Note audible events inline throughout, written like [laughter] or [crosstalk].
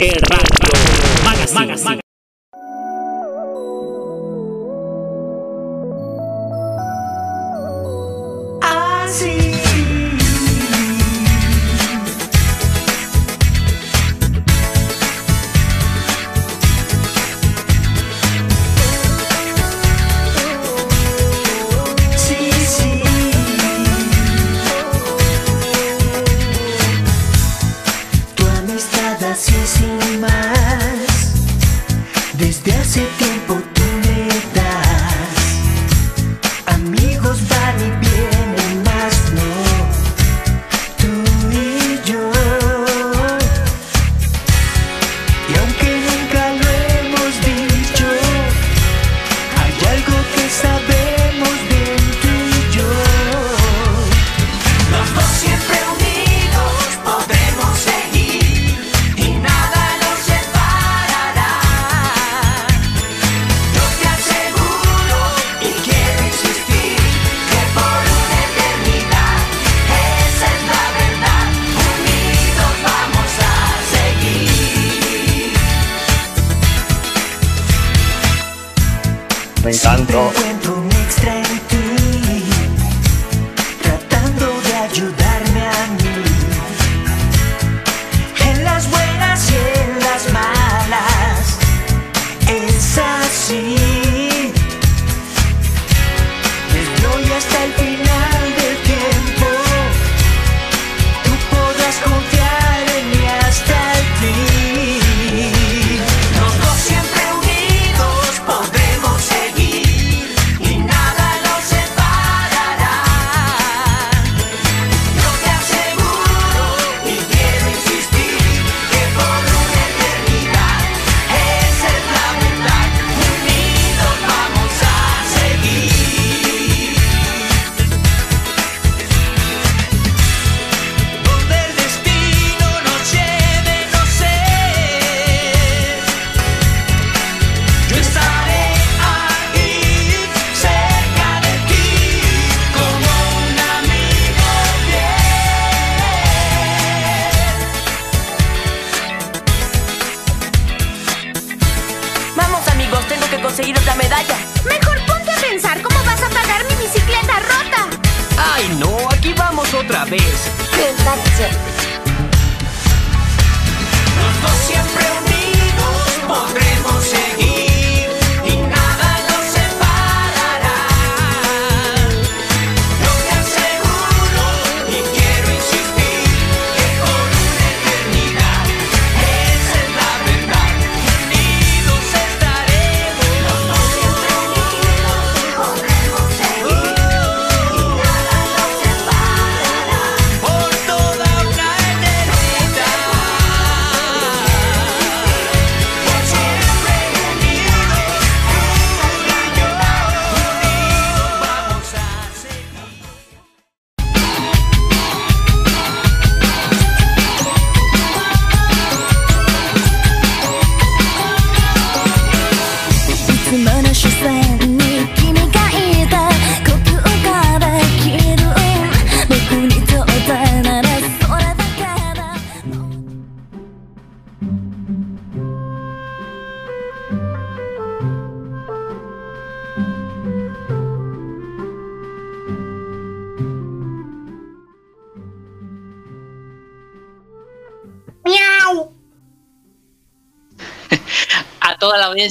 Radio Magazine.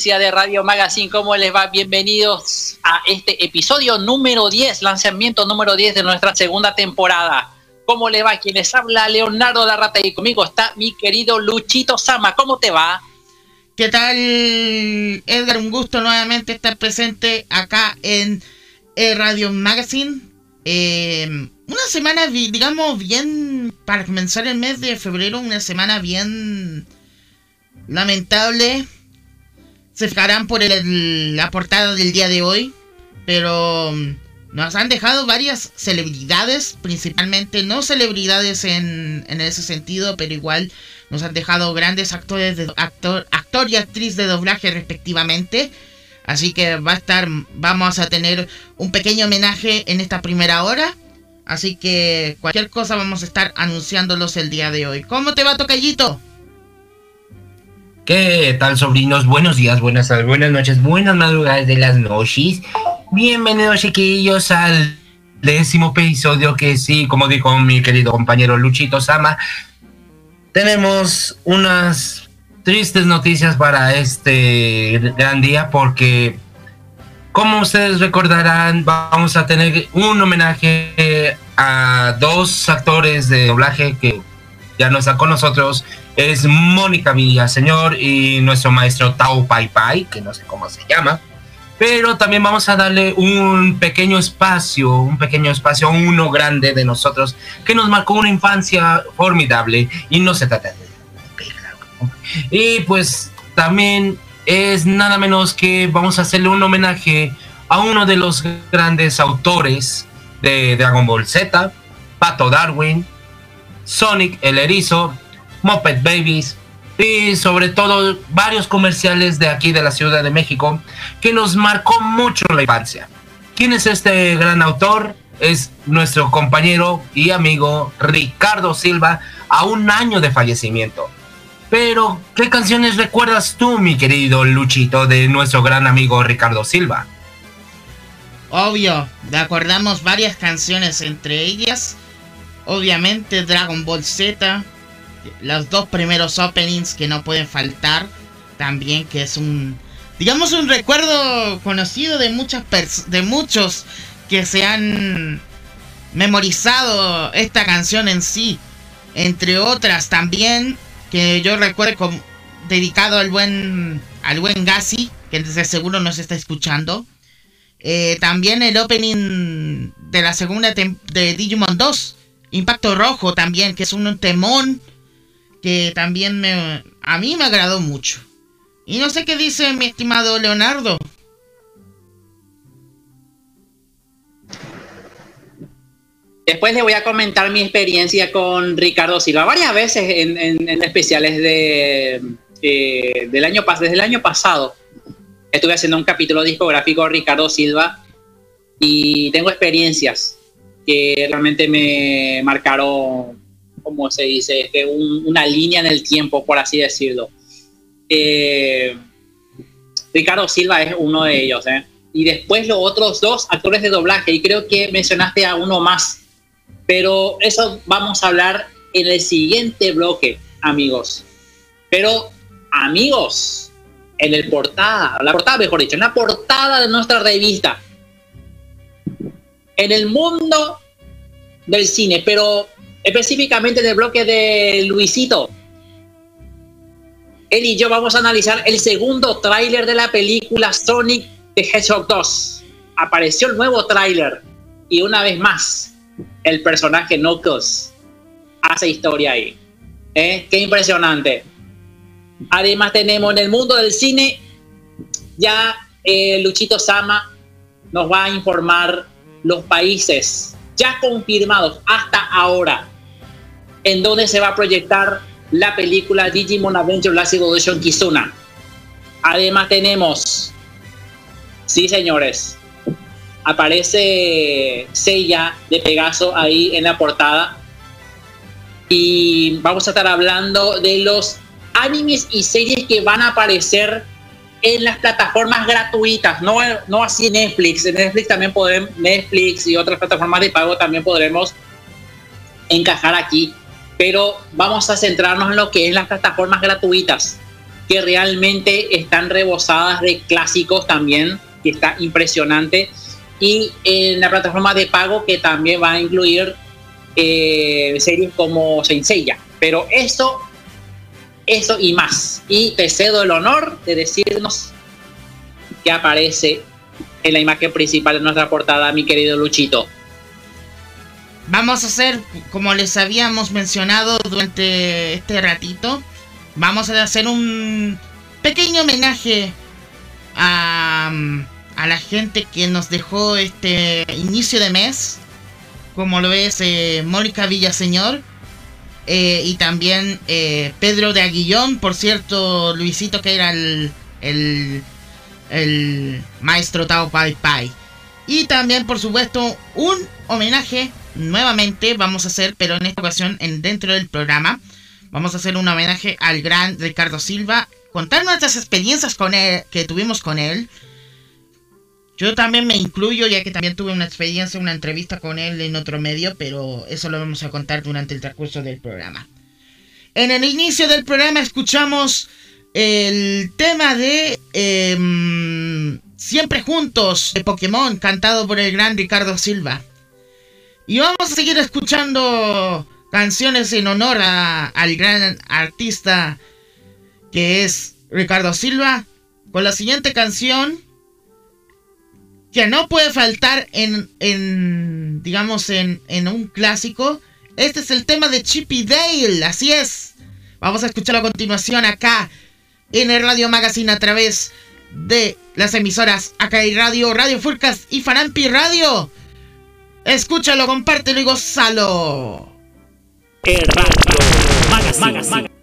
De Radio Magazine, ¿cómo les va? Bienvenidos a este episodio número 10, lanzamiento número 10 de nuestra segunda temporada. ¿Cómo le va? Quienes habla Leonardo Larrata y conmigo está mi querido Luchito Sama. ¿Cómo te va? ¿Qué tal, Edgar? Un gusto nuevamente estar presente acá en eh, Radio Magazine. Eh, una semana, digamos, bien, para comenzar el mes de febrero, una semana bien lamentable se fijarán por la portada del día de hoy. Pero mm, nos han dejado varias celebridades, principalmente no celebridades en, en ese sentido, pero igual nos han dejado grandes actores de, actor, actor y actriz de doblaje respectivamente. Así que va a estar, vamos a tener un pequeño homenaje en esta primera hora. Así que cualquier cosa vamos a estar anunciándolos el día de hoy. ¿Cómo te va, Tocayito? ¿Qué tal, sobrinos? Buenos días, buenas tardes, buenas noches, buenas madrugadas de las noches. Bienvenidos, chiquillos, al décimo episodio que sí, como dijo mi querido compañero Luchito Sama, tenemos unas tristes noticias para este gran día porque, como ustedes recordarán, vamos a tener un homenaje a dos actores de doblaje que ya no están con nosotros. Es Mónica Villaseñor y nuestro maestro Tao Pai Pai, que no sé cómo se llama. Pero también vamos a darle un pequeño espacio, un pequeño espacio uno grande de nosotros que nos marcó una infancia formidable y no se trata de... Y pues también es nada menos que vamos a hacerle un homenaje a uno de los grandes autores de Dragon Ball Z, Pato Darwin, Sonic el Erizo, Muppet Babies, y sobre todo varios comerciales de aquí de la Ciudad de México que nos marcó mucho la infancia. ¿Quién es este gran autor? Es nuestro compañero y amigo Ricardo Silva a un año de fallecimiento. Pero, ¿qué canciones recuerdas tú, mi querido Luchito, de nuestro gran amigo Ricardo Silva? Obvio, acordamos varias canciones, entre ellas, obviamente Dragon Ball Z, los dos primeros openings que no pueden faltar. También que es un, digamos, un recuerdo conocido de muchas de muchos que se han memorizado esta canción en sí. Entre otras también que yo recuerdo dedicado al buen al buen Gassi, que desde seguro nos está escuchando. Eh, también el opening de la segunda de Digimon 2, Impacto Rojo también, que es un temón que también me, a mí me agradó mucho. Y no sé qué dice mi estimado Leonardo. Después le voy a comentar mi experiencia con Ricardo Silva varias veces en, especiales de, del año, desde el año pasado. Estuve haciendo un capítulo discográfico de Ricardo Silva y tengo experiencias que realmente me marcaron como se dice, este, una línea en el tiempo, por así decirlo. Eh, Ricardo Silva es uno de ellos, ¿eh? Y después los otros dos actores de doblaje, y creo que mencionaste a uno más, pero eso vamos a hablar en el siguiente bloque, amigos. Pero, amigos, en el portada, la portada, mejor dicho, en la portada de nuestra revista, en el mundo del cine, pero específicamente en el bloque de Luisito. Él y yo vamos a analizar el segundo tráiler de la película Sonic the Hedgehog 2. Apareció el nuevo tráiler y una vez más el personaje Knuckles hace historia ahí. ¿Eh? Qué impresionante. Además tenemos en el mundo del cine ya eh, Luchito Sama nos va a informar los países ya confirmados hasta ahora en donde se va a proyectar la película Digimon Adventure Last Evolution Kizuna. Además tenemos, sí señores, aparece Seiya de Pegaso ahí en la portada. Y vamos a estar hablando de los animes y series que van a aparecer en las plataformas gratuitas, no, no así Netflix. En Netflix también podemos, Netflix y otras plataformas de pago también podremos encajar aquí pero vamos a centrarnos en lo que es las plataformas gratuitas, que realmente están rebosadas de clásicos también, que está impresionante, y en la plataforma de pago que también va a incluir eh, series como Seiya. Pero eso, eso y más. Y te cedo el honor de decirnos que aparece en la imagen principal de nuestra portada, mi querido Luchito. Vamos a hacer, como les habíamos mencionado durante este ratito, vamos a hacer un pequeño homenaje a, a la gente que nos dejó este inicio de mes, como lo es eh, Mónica Villaseñor. Eh, y también eh, Pedro de Aguillón, por cierto, Luisito que era el, el, el maestro Tao Pai Pai. Y también, por supuesto, un homenaje nuevamente vamos a hacer, pero en esta ocasión en, dentro del programa, vamos a hacer un homenaje al gran Ricardo Silva contar nuestras experiencias con él, que tuvimos con él. Yo también me incluyo, ya que también tuve una experiencia, una entrevista con él en otro medio, pero eso lo vamos a contar durante el transcurso del programa. En el inicio del programa escuchamos el tema de em, Siempre Juntos de Pokémon, cantado por el gran Ricardo Silva. Y vamos a seguir escuchando canciones en honor al gran artista que es Ricardo Silva, con la siguiente canción que no puede faltar en, en digamos, en, en un clásico. Este es el tema de Chippy Dale, así es. Vamos a escucharlo a continuación acá en el Radio Magazine a través de las emisoras Acai Radio, Radio Furcas y Fanampi Radio. Escúchalo, compártelo y gozalo. El Radio Magazine. pero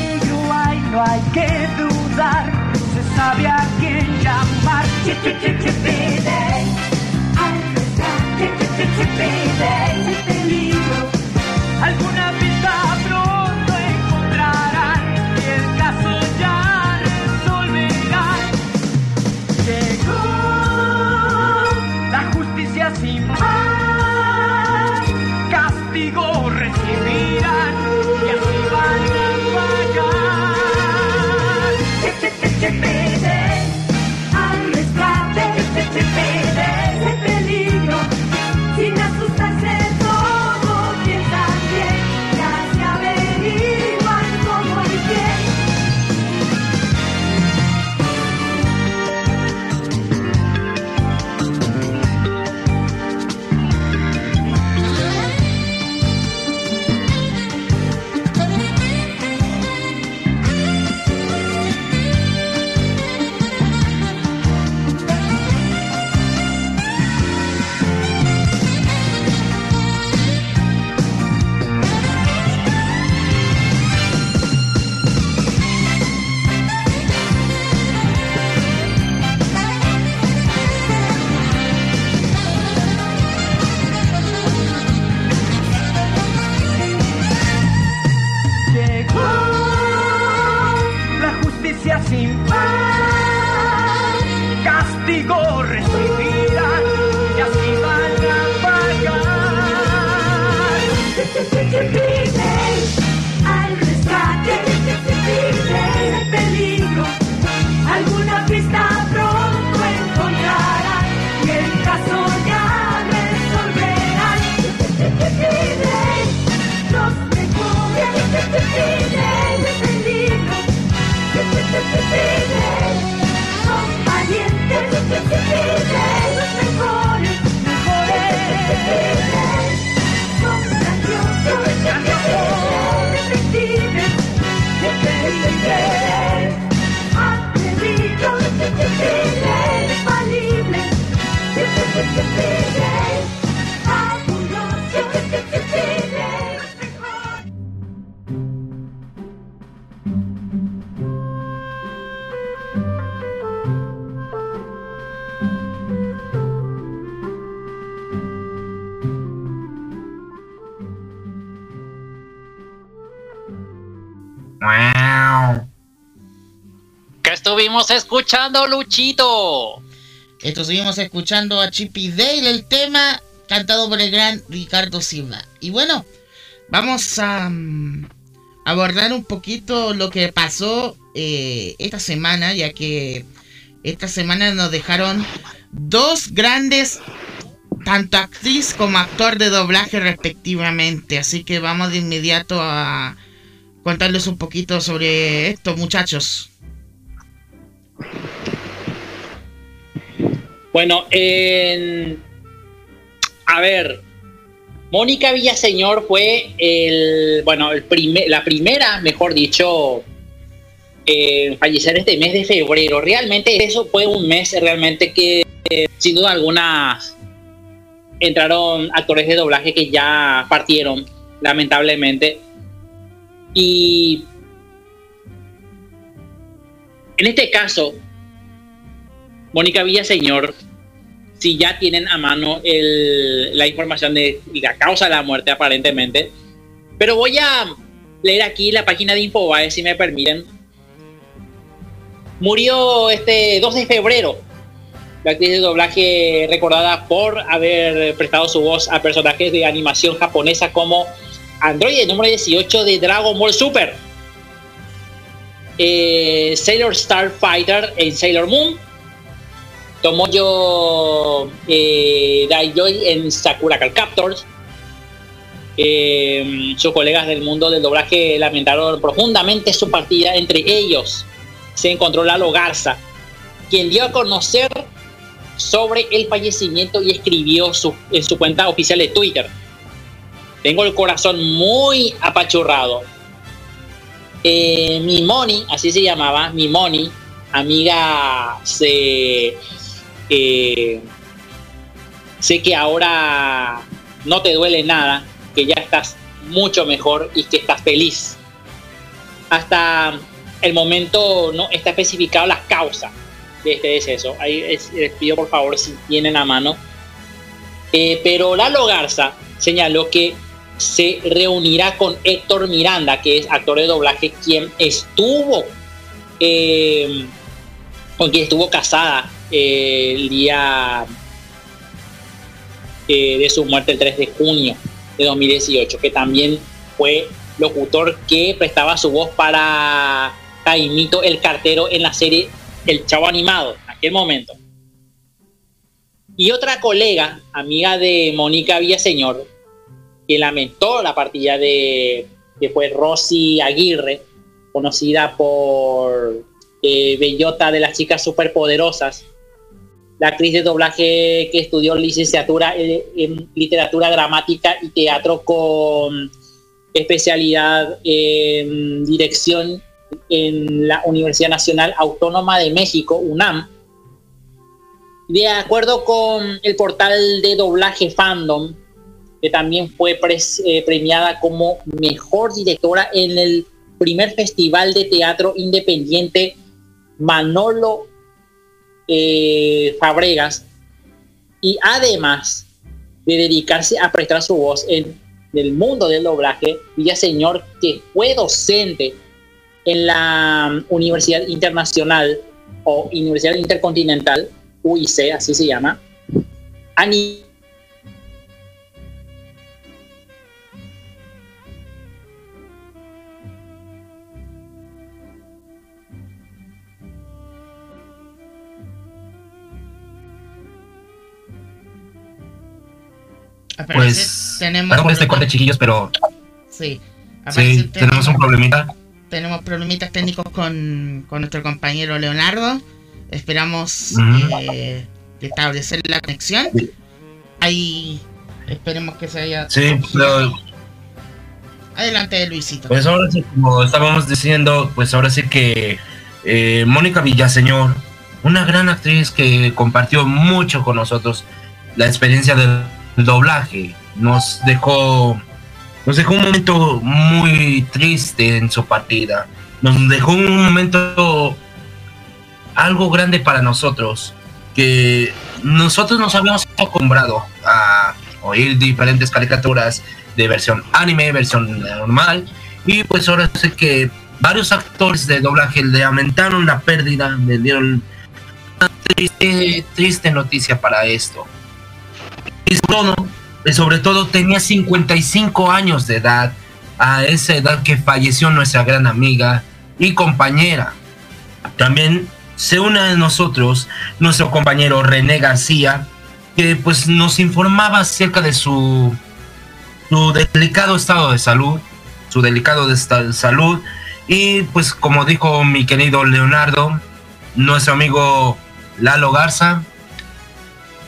no hay que dudar. Se sabe a quién llamar. Pide, al peligro. Alguna pagar. al ¿Qué estuvimos escuchando, Luchito? Esto seguimos escuchando a Chippy Dale, el tema cantado por el gran Ricardo Silva. Y bueno, vamos a mm, abordar un poquito lo que pasó eh, esta semana, ya que esta semana nos dejaron dos grandes, tanto actriz como actor de doblaje respectivamente. Así que vamos de inmediato a contarles un poquito sobre esto, muchachos. Bueno, a ver, Mónica Villaseñor fue el, bueno, el la primera, mejor dicho, en fallecer este mes de febrero. Realmente eso fue un mes realmente que sin duda alguna entraron actores de doblaje que ya partieron, lamentablemente. Y en este caso, Mónica Villaseñor, si ya tienen a mano la información de la causa de la muerte aparentemente, pero voy a leer aquí la página de Infobae, si me permiten. Murió este 2 de febrero. La actriz de doblaje recordada por haber prestado su voz a personajes de animación japonesa como Android número 18 de Dragon Ball Super, eh, Sailor Starfighter en Sailor Moon, Tomoyo eh, Daijoy en Sakura Card Captors. Eh, sus colegas del mundo del doblaje lamentaron profundamente su partida. Entre ellos se encontró Lalo Garza, quien dio a conocer sobre el fallecimiento y escribió en su cuenta oficial de Twitter. Tengo el corazón muy apachurrado. Eh, mi Moni, así se llamaba, mi Moni, amiga, se sé que ahora no te duele nada, que ya estás mucho mejor y que estás feliz. Hasta el momento no está especificado la causa de este deceso. Ahí les pido por favor si tienen a mano. Eh, pero Lalo Garza señaló que se reunirá con Héctor Miranda, que es actor de doblaje, quien estuvo eh, con quien estuvo casada el día eh, de su muerte el 3 de junio de 2018, que también fue locutor que prestaba su voz para Caimito el cartero en la serie El Chavo Animado, en aquel momento. Y otra colega, amiga de Mónica Villaseñor, lamentó la partida de que fue Rosy Aguirre, conocida por eh, Bellota de las chicas superpoderosas, la actriz de doblaje que estudió licenciatura en literatura dramática y teatro con especialidad en dirección en la Universidad Nacional Autónoma de México, UNAM. De acuerdo con el portal de doblaje Fandom, que también fue eh, premiada como mejor directora en el primer festival de teatro independiente Manolo eh, Fabregas y además de dedicarse a prestar su voz en el mundo del doblaje, Señor que fue docente en la Universidad Internacional o Universidad Intercontinental, UIC, así se llama, a pues tenemos este corte chiquillos, pero sí, sí tenemos, un problemita. Tenemos problemitas técnicos con, con nuestro compañero Leonardo. Esperamos eh, establecer la conexión. Ahí esperemos que se haya. Sí, pero... Adelante, Luisito. Pues ahora sí, como estábamos diciendo, pues ahora sí que eh, Mónica Villaseñor, una gran actriz que compartió mucho con nosotros la experiencia del doblaje. Nos dejó, nos dejó un momento muy triste en su partida. Nos dejó un momento algo grande para nosotros, que nosotros nos habíamos acostumbrado a oír diferentes caricaturas de versión anime, versión normal, y pues ahora sé que varios actores de doblaje le lamentaron la pérdida, le dieron triste, triste noticia para esto. Y sobre, todo, y sobre todo tenía 55 años de edad, a esa edad que falleció nuestra gran amiga y compañera. También se une a nosotros nuestro compañero René García, que pues nos informaba acerca de su, su delicado estado de salud, su delicado de salud, y pues como dijo mi querido Leonardo, nuestro amigo Lalo Garza,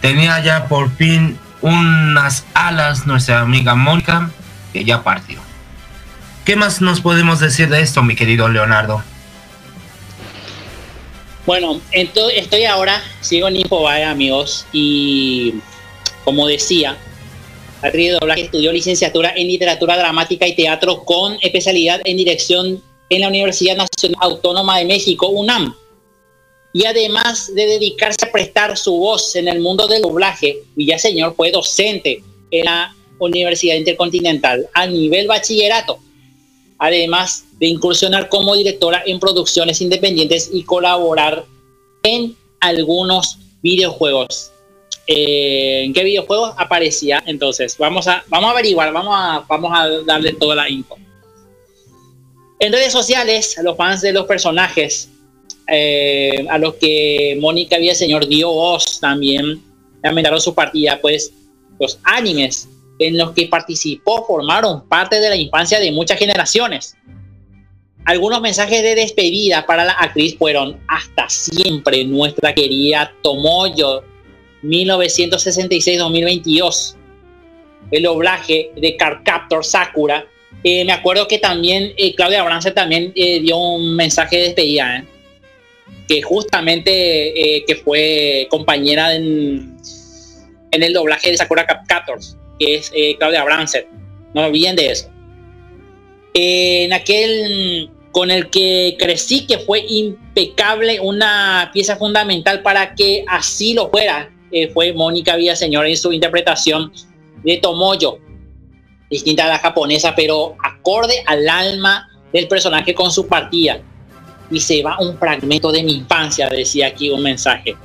tenía ya por fin unas alas nuestra amiga Mónica, que ya partió. ¿Qué más nos podemos decir de esto, mi querido Leonardo? Bueno, entonces estoy ahora, sigo en Infobae, amigos, y como decía, actriz de doblaje estudió licenciatura en literatura dramática y teatro con especialidad en dirección en la Universidad Nacional Autónoma de México, UNAM. Y además de dedicarse a prestar su voz en el mundo del doblaje, Villaseñor fue docente en la Universidad Intercontinental a nivel bachillerato además de incursionar como directora en producciones independientes y colaborar en algunos videojuegos. Eh, ¿En qué videojuegos aparecía? Entonces, vamos a, vamos a averiguar, vamos a, vamos a darle toda la info. En redes sociales, los fans de los personajes, eh, a los que Mónica Villaseñor dio voz también, lamentaron su partida, pues los animes en los que participó formaron parte de la infancia de muchas generaciones. Algunos mensajes de despedida para la actriz fueron hasta siempre nuestra querida Tomoyo 1966-2022. El doblaje de Captor Sakura. Eh, me acuerdo que también eh, Claudia Brance también eh, dio un mensaje de despedida, que justamente que fue compañera en, en, el doblaje de Sakura Captors que es eh, Claudia Branset. No olviden de eso. en aquel con el que crecí, que fue impecable, una pieza fundamental para que así lo fuera, eh, fue Mónica Villaseñor en su interpretación de Tomoyo, distinta a la japonesa, pero acorde al alma del personaje con su partida. Y se va un fragmento de mi infancia, decía aquí un mensaje.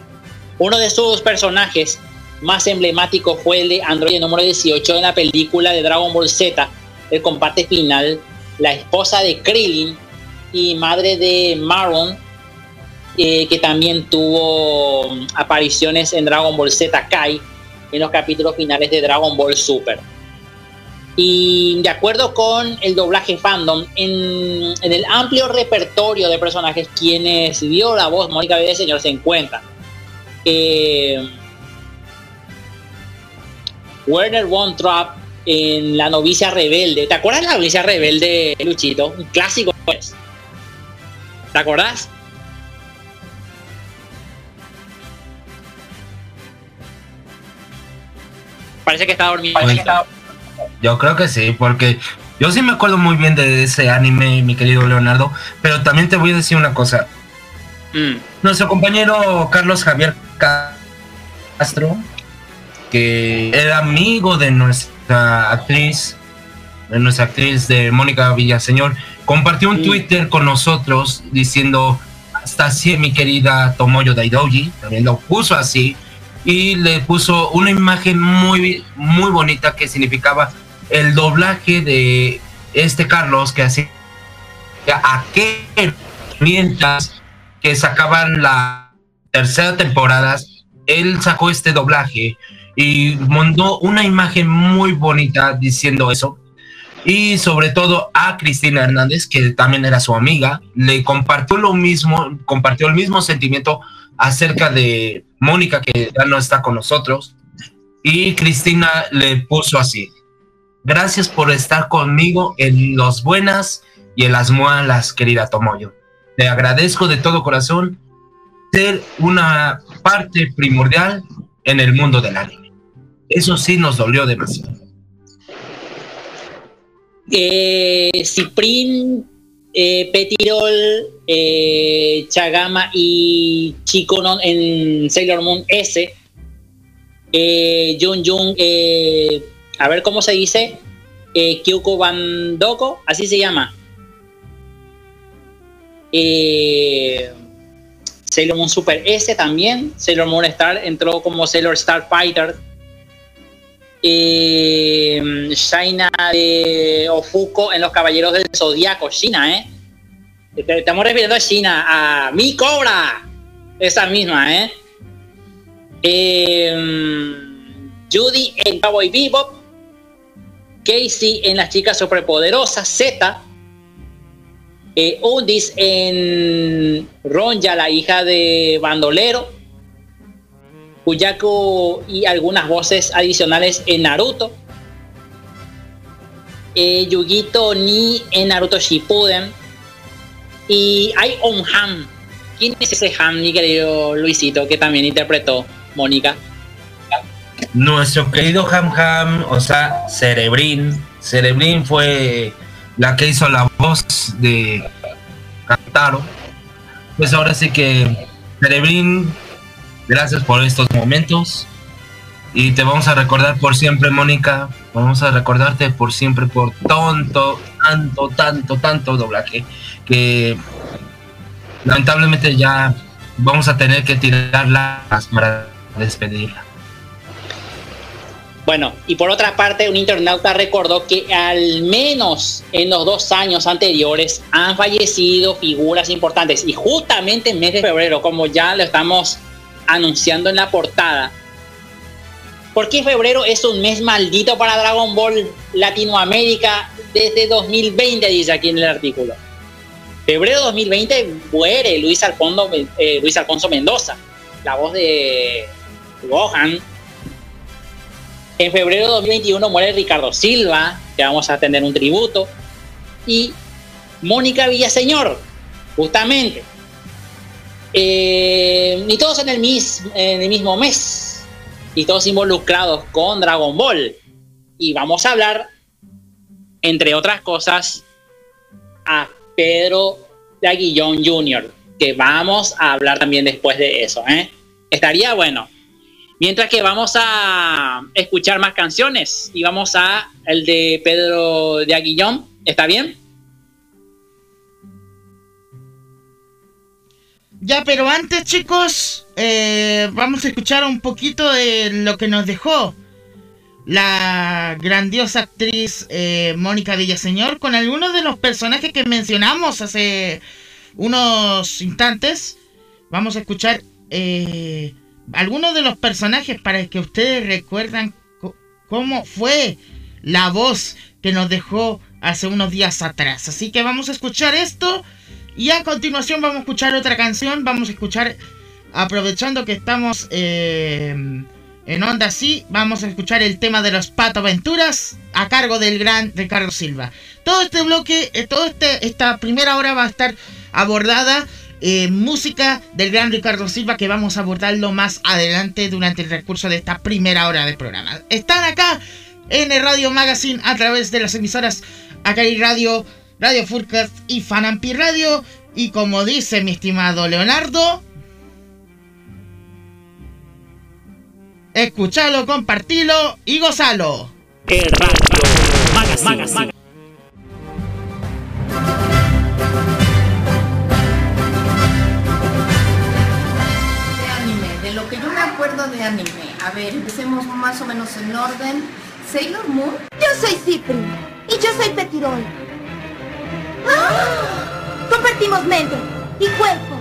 Uno de sus personajes más emblemático fue el de Android número 18 en la película de Dragon Ball Z, el combate final, la esposa de Krillin y madre de Maron, eh, que también tuvo mm, apariciones en Dragon Ball Z Kai en los capítulos finales de Dragon Ball Super. Y de acuerdo con el doblaje fandom, en, el amplio repertorio de personajes quienes dio la voz Mónica Señor se encuentra eh, Werner Von Trapp en La novicia rebelde. ¿Te acuerdas de La novicia rebelde, Luchito? Un clásico pues. ¿Te acuerdas? Parece que está dormido. Yo creo que sí, porque yo sí me acuerdo muy bien de ese anime, mi querido Leonardo, pero también te voy a decir una cosa. Mm. Nuestro compañero Carlos Javier Castro que era amigo de nuestra actriz, de nuestra actriz de Mónica Villaseñor, compartió un Twitter con nosotros diciendo hasta así mi querida Tomoyo Daidoji, también lo puso así, y le puso una imagen muy, muy bonita que significaba el doblaje de este Carlos que hacía aquel mientras que sacaban la tercera temporada, él sacó este doblaje y mandó una imagen muy bonita diciendo eso. Y sobre todo a Cristina Hernández, que también era su amiga, le compartió lo mismo, compartió el mismo sentimiento acerca de Mónica, que ya no está con nosotros. Y Cristina le puso así, gracias por estar conmigo en las buenas y en las malas, querida Tomoyo. Te agradezco de todo corazón ser una parte primordial en el mundo del anime. Eso sí nos dolió demasiado. Eh, Ciprin, eh, Petirol, eh, Chagama y Chico en Sailor Moon S. Eh, Jun Jun, eh, a ver cómo se dice. Eh, Kyuko Bandoko, así se llama. Sailor Moon Super S también. Sailor Moon Star entró como Sailor Starfighter. Eh, Shaina de Ofuko en Los Caballeros del Zodíaco, China, ¿eh? Estamos refiriendo a China, a Mi Cobra, esa misma, ¿eh? eh Judy en Cowboy Bebop, Casey en Las Chicas Superpoderosas, Z, eh, Undis en Ronja, la hija de Bandolero, Kuyako y algunas voces adicionales en Naruto, eh, Yugito Ni en Naruto Shippuden, y hay un Ham. ¿Quién es ese Ham, mi querido Luisito, que también interpretó Mónica? nuestro querido Ham Ham, o sea, Cerebrin. Cerebrin fue la que hizo la voz de Kantaro. Pues ahora sí que, Cerebrin, gracias por estos momentos. Y te vamos a recordar por siempre, Mónica. Vamos a recordarte por siempre por tonto, tanto, tanto, tanto doblaje. Que lamentablemente ya vamos a tener que tirarla para despedirla. Bueno, y por otra parte, un internauta recordó que al menos en los dos años anteriores han fallecido figuras importantes. Y justamente en mes de febrero, como ya lo estamos anunciando en la portada, porque febrero es un mes maldito para Dragon Ball Latinoamérica desde 2020, dice aquí en el artículo. Febrero 2020 muere Luis Alfonso, eh, Luis Alfonso Mendoza, la voz de Gohan en febrero de 2021 muere Ricardo Silva, que vamos a tener un tributo. Y Mónica Villaseñor, justamente. Eh, y todos en el mismo mes. Y todos involucrados con Dragon Ball. Y vamos a hablar, entre otras cosas, a Pedro de Aguillón Jr., que vamos a hablar también después de eso. ¿eh? Estaría bueno. Mientras que vamos a escuchar más canciones y vamos a el de Pedro de Aguillón. ¿Está bien? Ya, pero antes, chicos, eh, vamos a escuchar un poquito de lo que nos dejó la grandiosa actriz eh, Mónica Villaseñor con algunos de los personajes que mencionamos hace unos instantes. Vamos a escuchar eh, algunos de los personajes para que ustedes recuerdan cómo fue la voz que nos dejó hace unos días atrás. Así que vamos a escuchar esto y a continuación vamos a escuchar otra canción. Vamos a escuchar, aprovechando que estamos eh, en onda así, vamos a escuchar el tema de los Pato Aventuras a cargo del gran Ricardo Silva. Todo este bloque, eh, toda este, esta primera hora va a estar abordada eh, música del gran Ricardo Silva que vamos a abordarlo más adelante durante el recurso de esta primera hora de programa. Están acá en el Radio Magazine a través de las emisoras Acari Radio, Radio Furcast y Fanampi Radio. Y como dice mi estimado Leonardo, escúchalo, compartilo y gozalo. El Radio Magazine. de anime. A ver, empecemos más o menos en orden. Sailor Moon. Yo soy Cipri. Y yo soy Petirol. ¡Ah! Compartimos mente y cuerpo.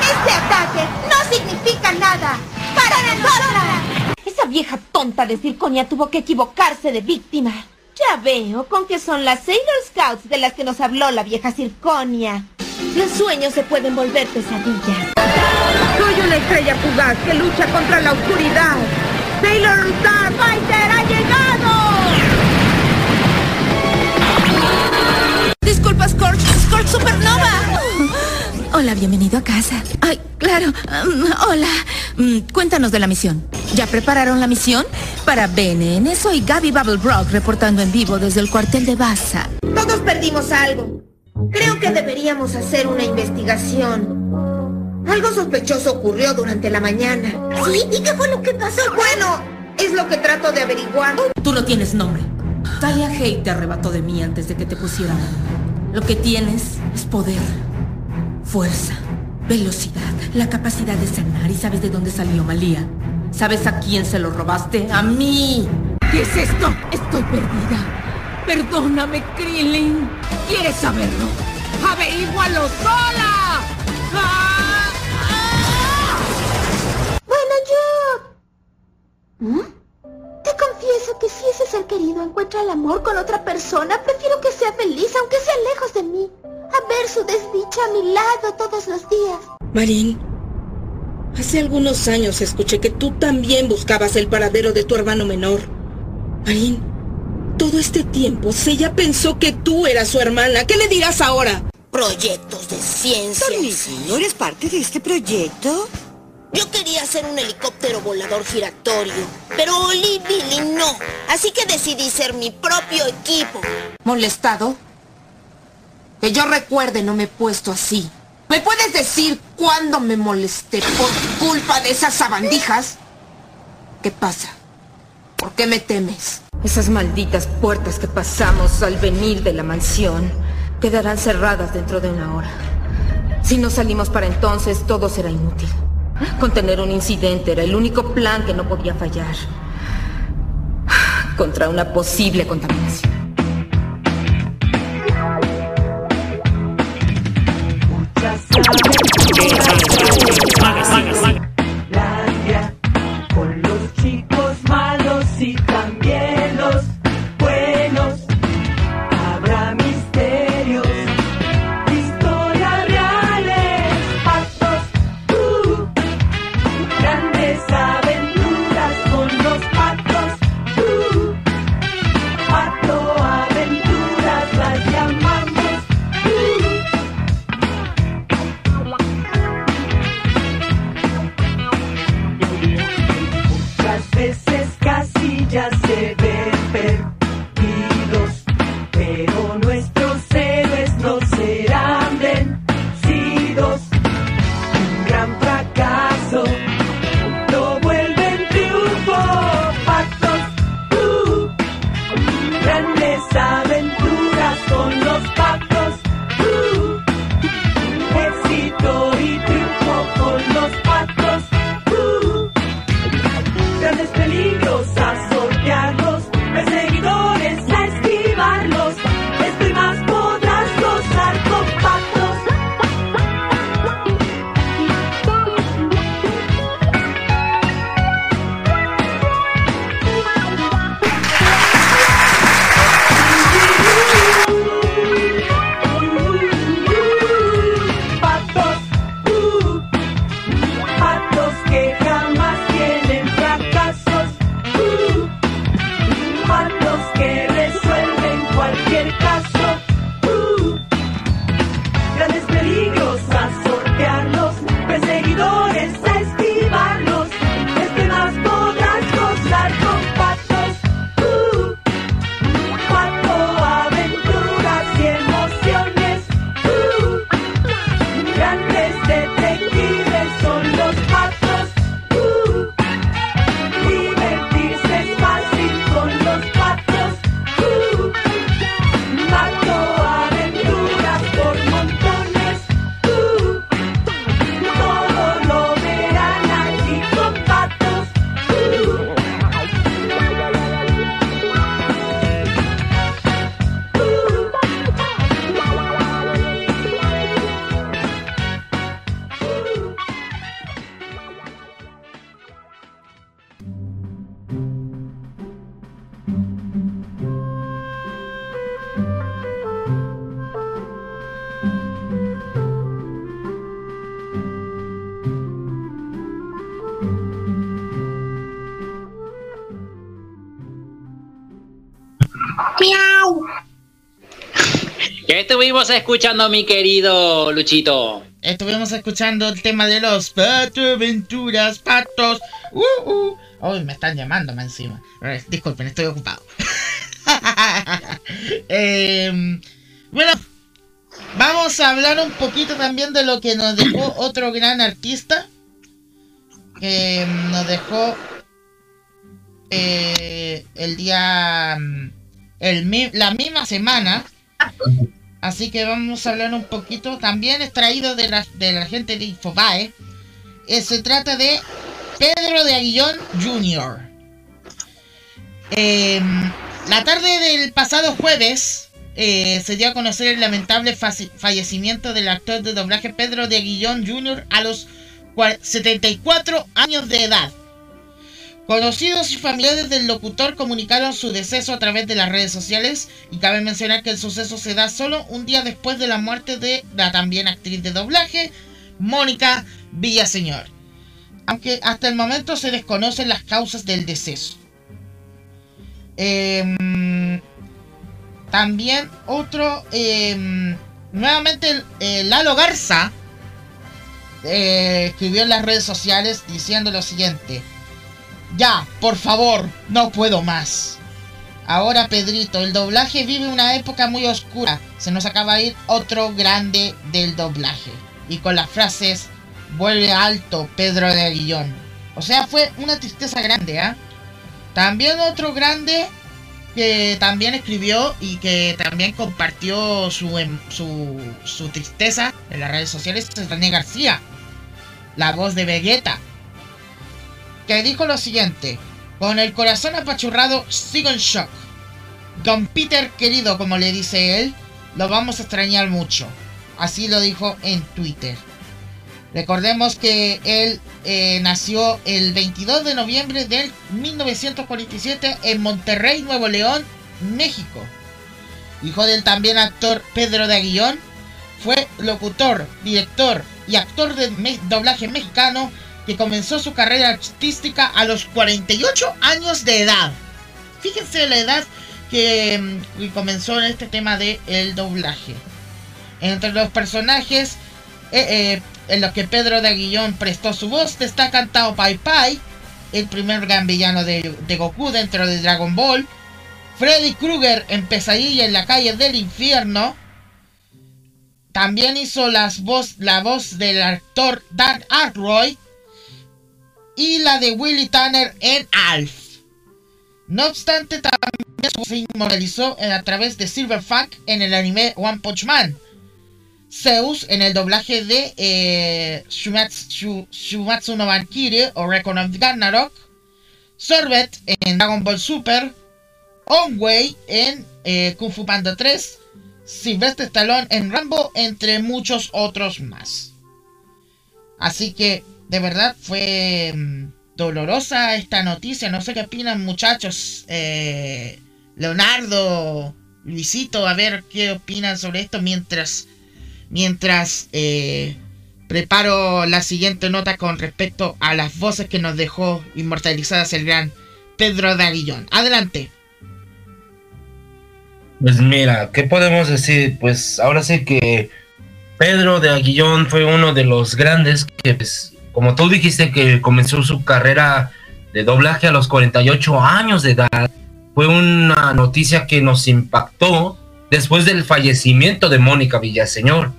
Este ataque no significa nada. ¡Para nosotras! Esa vieja tonta de Circonia tuvo que equivocarse de víctima. Ya veo con que son las Sailor Scouts de las que nos habló la vieja Circonia. Los sueños se pueden volver pesadillas. Soy una estrella fugaz que lucha contra la oscuridad. Sailor Starfighter ha llegado. Disculpa, Scorch. Scorch Supernova. Hola, bienvenido a casa. Ay, claro. Um, hola. Mm, cuéntanos de la misión. ¿Ya prepararon la misión? Para BNN, soy Gaby Bubble Rock reportando en vivo desde el cuartel de Baza. Todos perdimos algo. Creo que deberíamos hacer una investigación. Algo sospechoso ocurrió durante la mañana. ¿Sí? ¿Y qué fue lo que pasó? Bueno, es lo que trato de averiguar. Tú no tienes nombre. Talia Hate te arrebató de mí antes de que te pusieran. Lo que tienes es poder, fuerza, velocidad la capacidad de sanar. ¿Y sabes de dónde salió Malía? ¿Sabes a quién se lo robaste? ¡A mí! ¿Qué es esto? Estoy perdida. Perdóname, Krillin. ¿Quieres saberlo? ¡Averígualo sola! ¡Ah! ¡Ah! Bueno, yo... ¿Mm? Te confieso que si ese ser querido encuentra el amor con otra persona, prefiero que sea feliz aunque sea lejos de mí. A ver su desdicha a mi lado todos los días. Marín, hace algunos años escuché que tú también buscabas el paradero de tu hermano menor. Marín, todo este tiempo Sella pensó que tú eras su hermana. ¿Qué le dirás ahora? Proyectos de ciencia. ¿no eres parte de este proyecto? Yo quería hacer un helicóptero volador giratorio, pero Oli Billy no. Así que decidí ser mi propio equipo. ¿Molestado? Que yo recuerde no me he puesto así. ¿Me puedes decir cuándo me molesté por culpa de esas sabandijas? ¿Qué pasa? ¿Por qué me temes? Esas malditas puertas que pasamos al venir de la mansión quedarán cerradas dentro de una hora. Si no salimos para entonces, todo será inútil. Contener un incidente era el único plan que no podía fallar. Contra una posible contaminación. Estuvimos escuchando, mi querido Luchito? Estuvimos escuchando el tema de los Pato Aventuras, patos. Uh, uh. Uy, me están llamando más encima. Eh, Disculpen, estoy ocupado. [laughs] Em, bueno, vamos a hablar un poquito también de lo que nos dejó otro gran artista. Que nos dejó eh, el día. mm, El, la misma semana. Así que vamos a hablar un poquito. También extraído de la, de la gente de Infobae. eh, se trata de Pedro de Aguillón Jr. Em, la tarde del pasado jueves eh, se dio a conocer el lamentable fallecimiento del actor de doblaje Pedro de Aguillón Jr. a los 74 años de edad. Conocidos y familiares del locutor comunicaron su deceso a través de las redes sociales y cabe mencionar que el suceso se da solo un día después de la muerte de la también actriz de doblaje, Mónica Villaseñor. Aunque hasta el momento se desconocen las causas del deceso. Em, también otro, em, nuevamente Lalo Garza eh, escribió en las redes sociales diciendo lo siguiente. Ya, por favor, no puedo más. Ahora, Pedrito, el doblaje vive una época muy oscura. Se nos acaba de ir otro grande del doblaje. Y con las frases, vuelve alto, Pedro de Aguillón. O sea, fue una tristeza grande, ¿ah? También otro grande que también escribió y que también compartió su, em, su, su tristeza en las redes sociales es René García, la voz de Vegeta que dijo lo siguiente. Con el corazón apachurrado, sigo en shock. Don Peter, querido, como le dice él, lo vamos a extrañar mucho. Así lo dijo en Twitter. Recordemos que él eh, nació el 22 de noviembre del 1947 en Monterrey, Nuevo León, México. Hijo del también actor Pedro de Aguillón, fue locutor, director y actor de doblaje mexicano que comenzó su carrera artística a los 48 años de edad. Fíjense la edad que, mm, comenzó en este tema de el doblaje. Entre los personajes eh, eh, en los que Pedro de Aguillón prestó su voz destacan Tao Pai Pai, el primer gran de Goku dentro de Dragon Ball, Freddy Krueger en Pesadilla en la calle del infierno, también hizo las voz, la voz del actor Dan Aykroyd y la de Willy Tanner en Alf. No obstante, también se inmortalizó a través de Silver Funk en el anime One Punch Man. Zeus en el doblaje de eh, Shumatsu, no Valkyrie o Recon of Ragnarok. Sorbet en Dragon Ball Super. Onway en eh, Kung Fu Panda 3. Sylvester Stallone en Rambo, entre muchos otros más. Así que de verdad fue mm, dolorosa esta noticia. No sé qué opinan muchachos. Eh, Leonardo, Luisito, a ver qué opinan sobre esto mientras, mientras eh, preparo la siguiente nota con respecto a las voces que nos dejó inmortalizadas el gran Pedro de Aguillón. Adelante. Pues mira, ¿qué podemos decir? Pues ahora sé que Pedro de Aguillón fue uno de los grandes que pues, como tú dijiste que comenzó su carrera de doblaje a los 48 años de edad, fue una noticia que nos impactó después del fallecimiento de Mónica Villaseñor.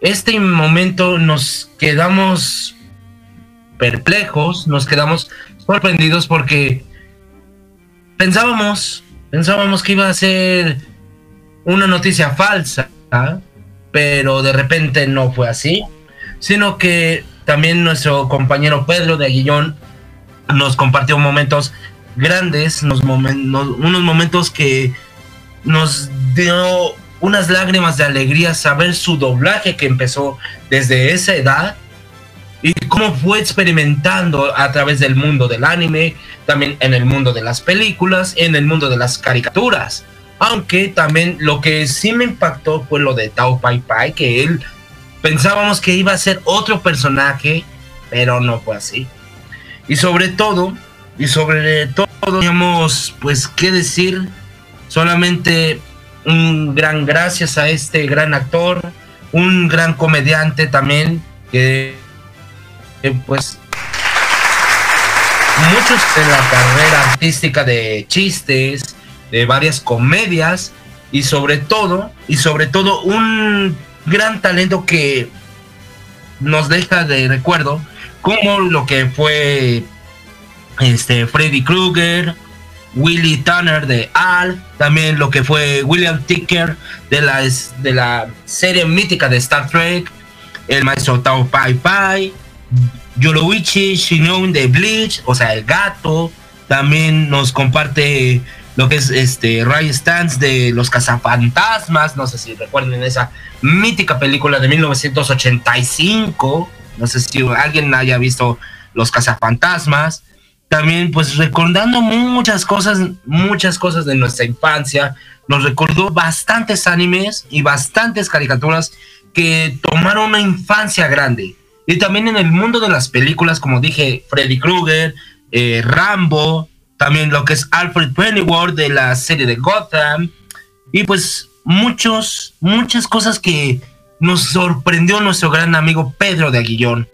Este momento nos quedamos perplejos, nos quedamos sorprendidos porque pensábamos, pensábamos que iba a ser una noticia falsa, pero de repente no fue así, sino que también nuestro compañero Pedro de Aguillón nos compartió momentos grandes, unos, momentos que nos dio unas lágrimas de alegría saber su doblaje que empezó desde esa edad y cómo fue experimentando a través del mundo del anime, también en el mundo de las películas, en el mundo de las caricaturas. Aunque también lo que sí me impactó fue lo de Tao Pai Pai, que él pensábamos que iba a ser otro personaje, pero no fue así. Y sobre todo, y sobre todo, teníamos pues qué decir, solamente un gran gracias a este gran actor, un gran comediante también, que pues muchos en la carrera artística de chistes, de varias comedias y sobre todo, y sobre todo un gran talento que nos deja de recuerdo, como lo que fue este Freddy Krueger, Willy Tanner de Al, también lo que fue William Ticker de la, de la serie mítica de Star Trek, el maestro Tao Pai Pai, Yoroichi Shinoun de Bleach, o sea, el gato. También nos comparte lo que es este Ray Stans de Los Cazafantasmas, no sé si recuerden esa mítica película de 1985, no sé si alguien haya visto Los Cazafantasmas. También pues recordando muchas cosas, muchas cosas de nuestra infancia, nos recordó bastantes animes y bastantes caricaturas que tomaron una infancia grande. Y también en el mundo de las películas, como dije, Freddy Krueger, eh, Rambo, también lo que es Alfred Pennyworth de la serie de Gotham, y pues muchos, muchas cosas que nos sorprendió nuestro gran amigo Pedro de Aguillón.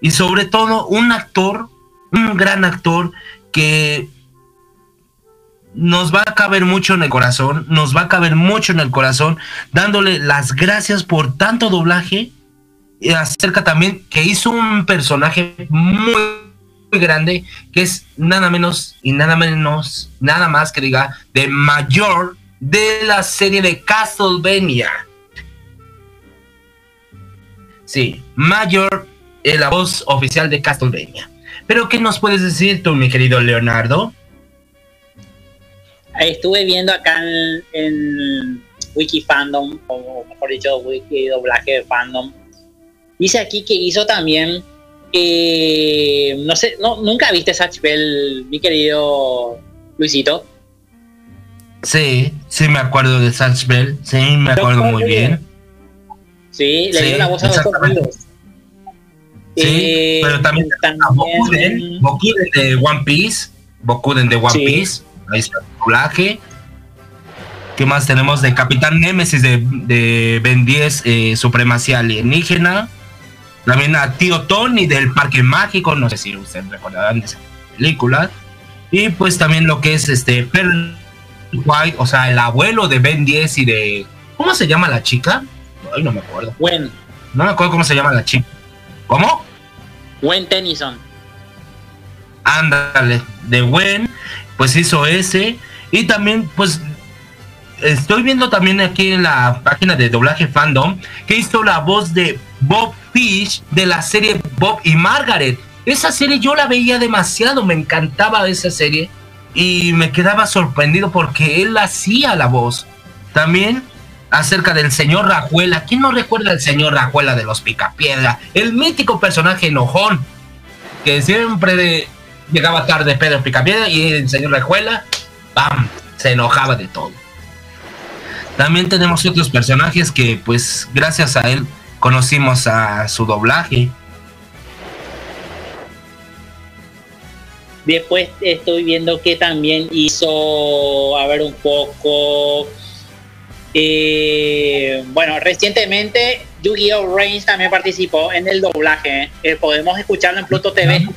Y sobre todo un actor, un gran actor que nos va a caber mucho en el corazón, nos va a caber mucho en el corazón, dándole las gracias por tanto doblaje y acerca también que hizo un personaje muy, muy grande, que es nada menos y nada menos, nada más que diga, de mayor de la serie de Castlevania. Sí, Mayor, es la voz oficial de Castlevania. Pero, ¿qué nos puedes decir tú, mi querido Leonardo? Estuve viendo acá en, en Wiki Fandom, o mejor dicho, Wiki Doblaje de Fandom. Dice aquí que hizo también, eh, no sé, no, nunca viste Satch Bell, mi querido Luisito. Sí, sí me acuerdo de Satch Bell, sí, me acuerdo muy bien. Sí, le dio la voz a los sonidos. Sí, Eh, pero también, también- Bokuden, Bokuden de One Piece, Bokuden de One Sí. Piece, ahí está el doblaje. ¿Qué más tenemos de Capitán Némesis de, de Ben 10, eh, Supremacía Alienígena? También a Tío Tony del Parque Mágico, no sé si ustedes recordarán de esa película. Y pues también lo que es este Perry White, o sea, el abuelo de Ben 10 y de... ¿Cómo se llama la chica? Ay, no me acuerdo. Gwen, No me acuerdo cómo se llama la chica. ¿Cómo? Gwen Tennyson. Ándale, de Gwen, pues hizo ese. Y también, pues, estoy viendo también aquí en la página de doblaje fandom que hizo la voz de Bob Fish de la serie Bob y Margaret. Esa serie yo la veía demasiado, me encantaba esa serie y me quedaba sorprendido porque él hacía la voz. También acerca del señor Rajuela. ¿Quién no recuerda al señor Rajuela de los Picapiedra? El mítico personaje enojón que siempre llegaba tarde Pedro Picapiedra y el señor Rajuela, ¡pam! Se enojaba de todo. También tenemos otros personajes que, pues, gracias a él conocimos a su doblaje. Después estoy viendo que también hizo, a ver un poco, eh, bueno, recientemente Yu-Gi-Oh! Reigns también participó en el doblaje. eh, podemos escucharlo en Pluto TV.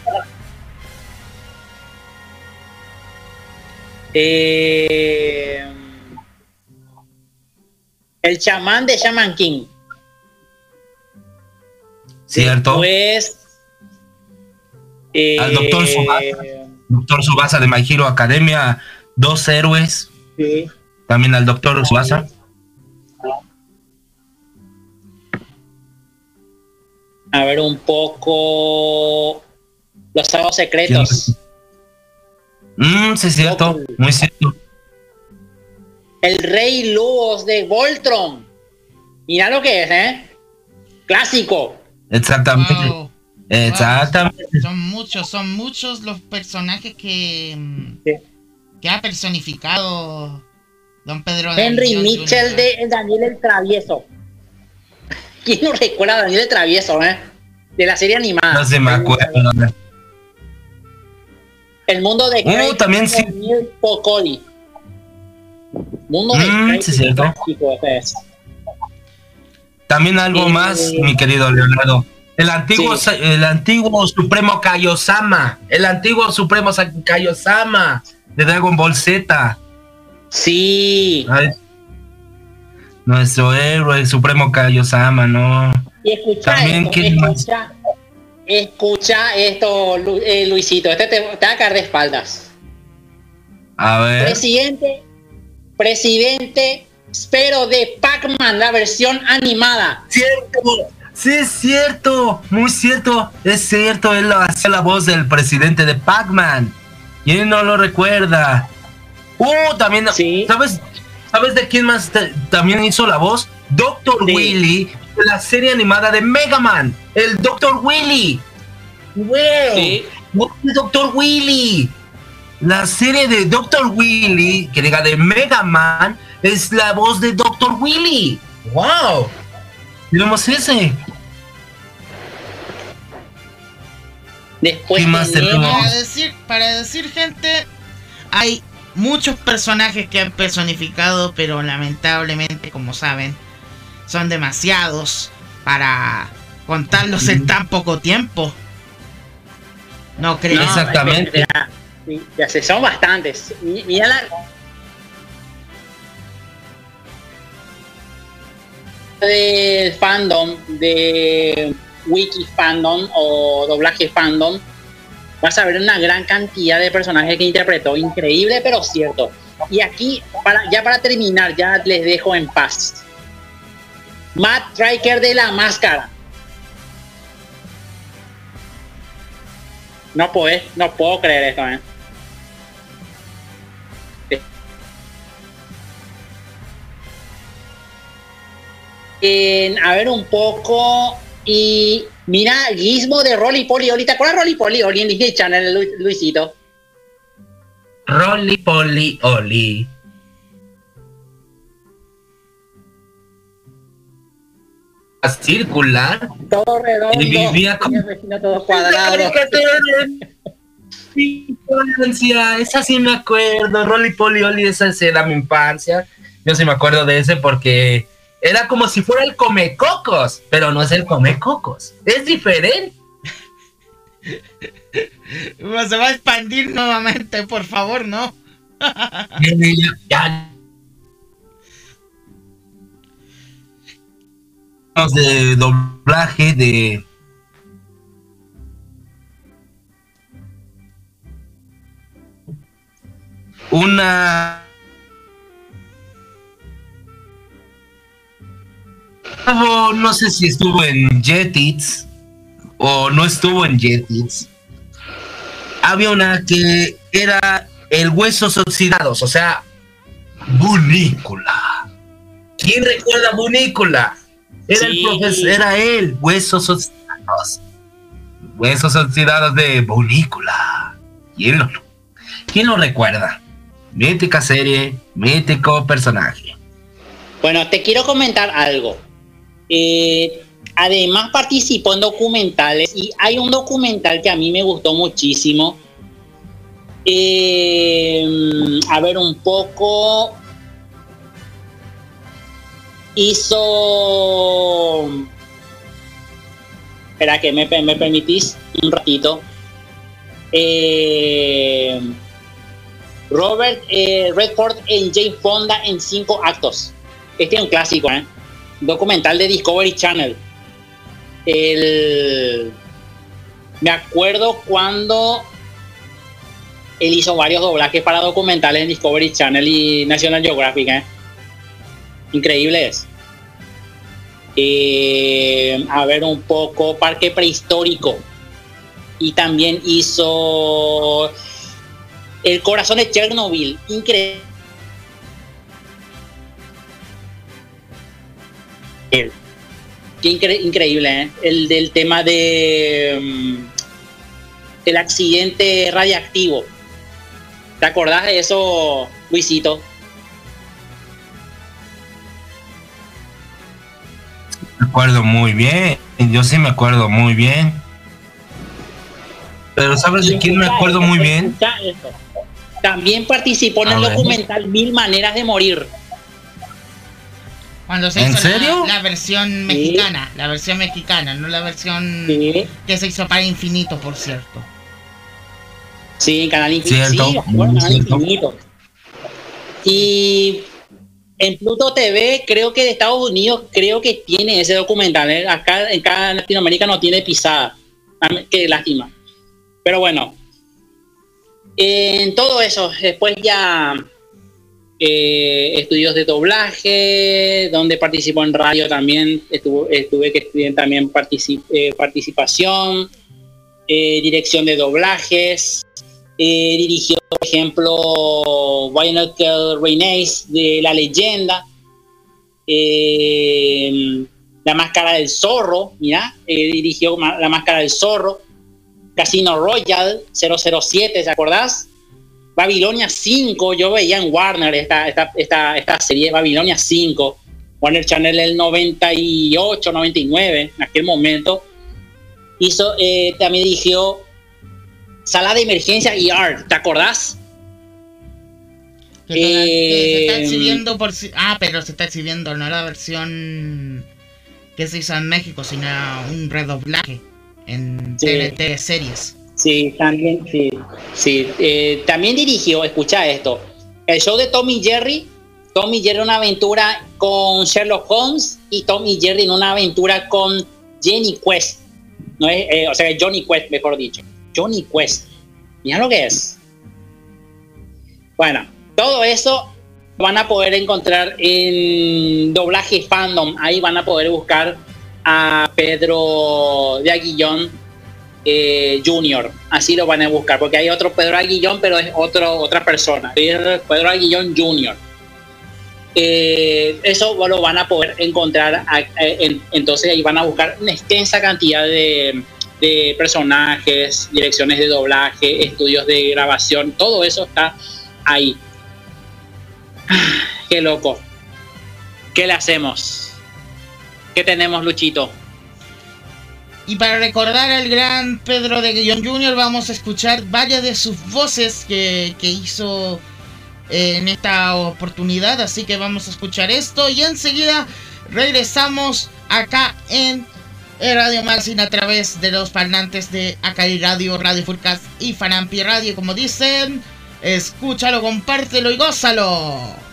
Eh, el chamán de Shaman King. ¿Cierto? Pues. Al Dr. Tsubasa. Doctor Subasa de My Hero Academia, dos héroes. Sí. También al Doctor Subasa. A ver un poco. Los sábados secretos. Mm, sí, es cierto, muy cierto. El Rey Lobos de Voltron. Mira lo que es, ¿eh? Clásico. Exactamente. Wow. Exactamente. Son muchos, son muchos los personajes que, que ha personificado Don Pedro de Henry Aguillón Mitchell Jr. de Daniel el Travieso. ¿Quién no recuerda a Daniel el Travieso, eh? De la serie animada. No se me acuerdo. El mundo de Uh, Craig también sí. Pocoli. Mundo de Mm, sí, cierto. es. También algo Eh, más, mi querido Leonardo. El antiguo, Sí. el antiguo Supremo Kaiosama. El antiguo Supremo Sa- Kaiosama de Dragon Ball Z. Sí. Ay, Nuestro héroe Supremo Kaiosama, ¿no? Y escucha También, esto, escucha, escucha esto, eh, Luisito. Este te, te va a caer de espaldas. A ver. Presidente, presidente, espero de Pac-Man, la versión animada. Cierto, Sí, es cierto, muy cierto, es cierto, él hacía la voz del presidente de Pac-Man. Y él no lo recuerda. Uh, también, ¿sabes, ¿sabes de quién más también hizo la voz? Doctor Willy, de la serie animada de Mega Man, el Doctor Willy. Wow, Doctor Willy. La serie de Doctor Willy, que diga de Mega Man, es la voz de Doctor Willy. ¡Wow! Tenemos ese. Después más para decir, para decir gente, hay muchos personajes que han personificado, pero lamentablemente, como saben, son demasiados para contarlos en tan poco tiempo. No creo. Exactamente. Ya, se son bastantes. Mira la, del fandom, de wiki fandom o doblaje fandom, vas a ver una gran cantidad de personajes que interpretó. Increíble, pero cierto. Y aquí, para, ya para terminar, ya les dejo en paz. Matt Striker de la máscara. No puedo, no puedo creer esto, ¿eh? A ver un poco. Y mira, Gizmo de Rolly Polly Oli. ¿Te acuerdas Rolly Polly Oli en Disney Channel, Luisito? Rolly Polly Oli. circular todo redondo y vivía con todo cuadrado esa sí me acuerdo Rolly Polly Oli esa era mi infancia yo sí me acuerdo de ese porque era como si fuera el comecocos, pero no es el comecocos. Es diferente. Se va a expandir nuevamente, por favor, ¿no? [laughs] ya, de doblaje de una no sé si estuvo en Jetix o no estuvo en Jetix. Había una que era el huesos oxidados, o sea, Bunícula. ¿Quién recuerda Bunícula? Era el profesor, era él, huesos oxidados. Huesos oxidados de Bunícula. ¿Quién lo, ¿Quién lo recuerda? Mítica serie, mítico personaje. Bueno, te quiero comentar algo. Eh, además participó en documentales y hay un documental que a mí me gustó muchísimo. Eh, a ver un poco. Hizo... Espera que me, me permitís un ratito. Eh, Robert Redford en Jane Fonda en cinco actos. Este es un clásico, ¿eh? Documental de Discovery Channel. El, me acuerdo cuando él hizo varios doblajes para documentales en Discovery Channel y National Geographic. ¿eh? Eh, a ver un poco, Parque Prehistórico. Y también hizo El Corazón de Chernobyl. Increíble Qué increíble, ¿eh? El del tema de mm, el accidente radiactivo. ¿Te acordás de eso, Luisito? Me acuerdo muy bien, yo sí me acuerdo muy bien. Pero ¿sabes de quién me acuerdo muy bien? También participó en el documental Mil Maneras de Morir. Cuando se hizo La, versión mexicana, la versión mexicana, no la versión que se hizo para Infinito, por cierto. Sí, Canal Infinito. Sí, Canal Infinito. Y en Pluto TV, creo que de Estados Unidos, creo que tiene ese documental. ¿eh? Acá en cada Latinoamérica no tiene pisada. Qué lástima. Pero bueno, en todo eso, después ya eh, estudios de doblaje, donde participó en radio también, estuve que estudiar también eh, participación, eh, dirección de doblajes, dirigió, por ejemplo, Why Not de La Leyenda, La Máscara del Zorro, mira, dirigió La Máscara del Zorro, Casino Royal 007, ¿te acordás? Babilonia 5, yo veía en Warner esta, esta, esta, esta serie Babilonia 5, Warner Channel el 98, 99, en aquel momento. Hizo, eh, también dirigió Sala de Emergencia y Art, ¿te acordás? Que, se está eh, exhibiendo por ah pero se está exhibiendo no la versión que se hizo en México sino un redoblaje en sí. series Sí, también, sí. sí. Eh, también dirigió, escucha esto, el show de Tommy Jerry. Tommy Jerry una aventura con Sherlock Holmes y Tommy Jerry en una aventura con Jenny Quest. No es, eh, o sea, Johnny Quest, mejor dicho. Johnny Quest. Mira lo que es. Bueno, todo eso van a poder encontrar en doblaje fandom. Ahí van a poder buscar a Pedro de Aguillón eh, Junior. Así lo van a buscar, porque hay otro Pedro Aguillón, pero es otro, otra persona. Pedro Aguillón Junior. Eh, eso lo van a poder encontrar. entonces ahí van a buscar una extensa cantidad de, personajes, direcciones de doblaje, estudios de grabación, todo eso está ahí. Qué loco. ¿Qué le hacemos? ¿Qué tenemos, Luchito? Y para recordar al gran Pedro de Guillón Jr., vamos a escuchar varias de sus voces que, hizo eh, en esta oportunidad. Así que vamos a escuchar esto y enseguida regresamos acá en Radio Magazine a través de los parlantes de Acai Radio, Radio Furcast y Fanampi Radio. Como dicen, escúchalo, compártelo y gózalo.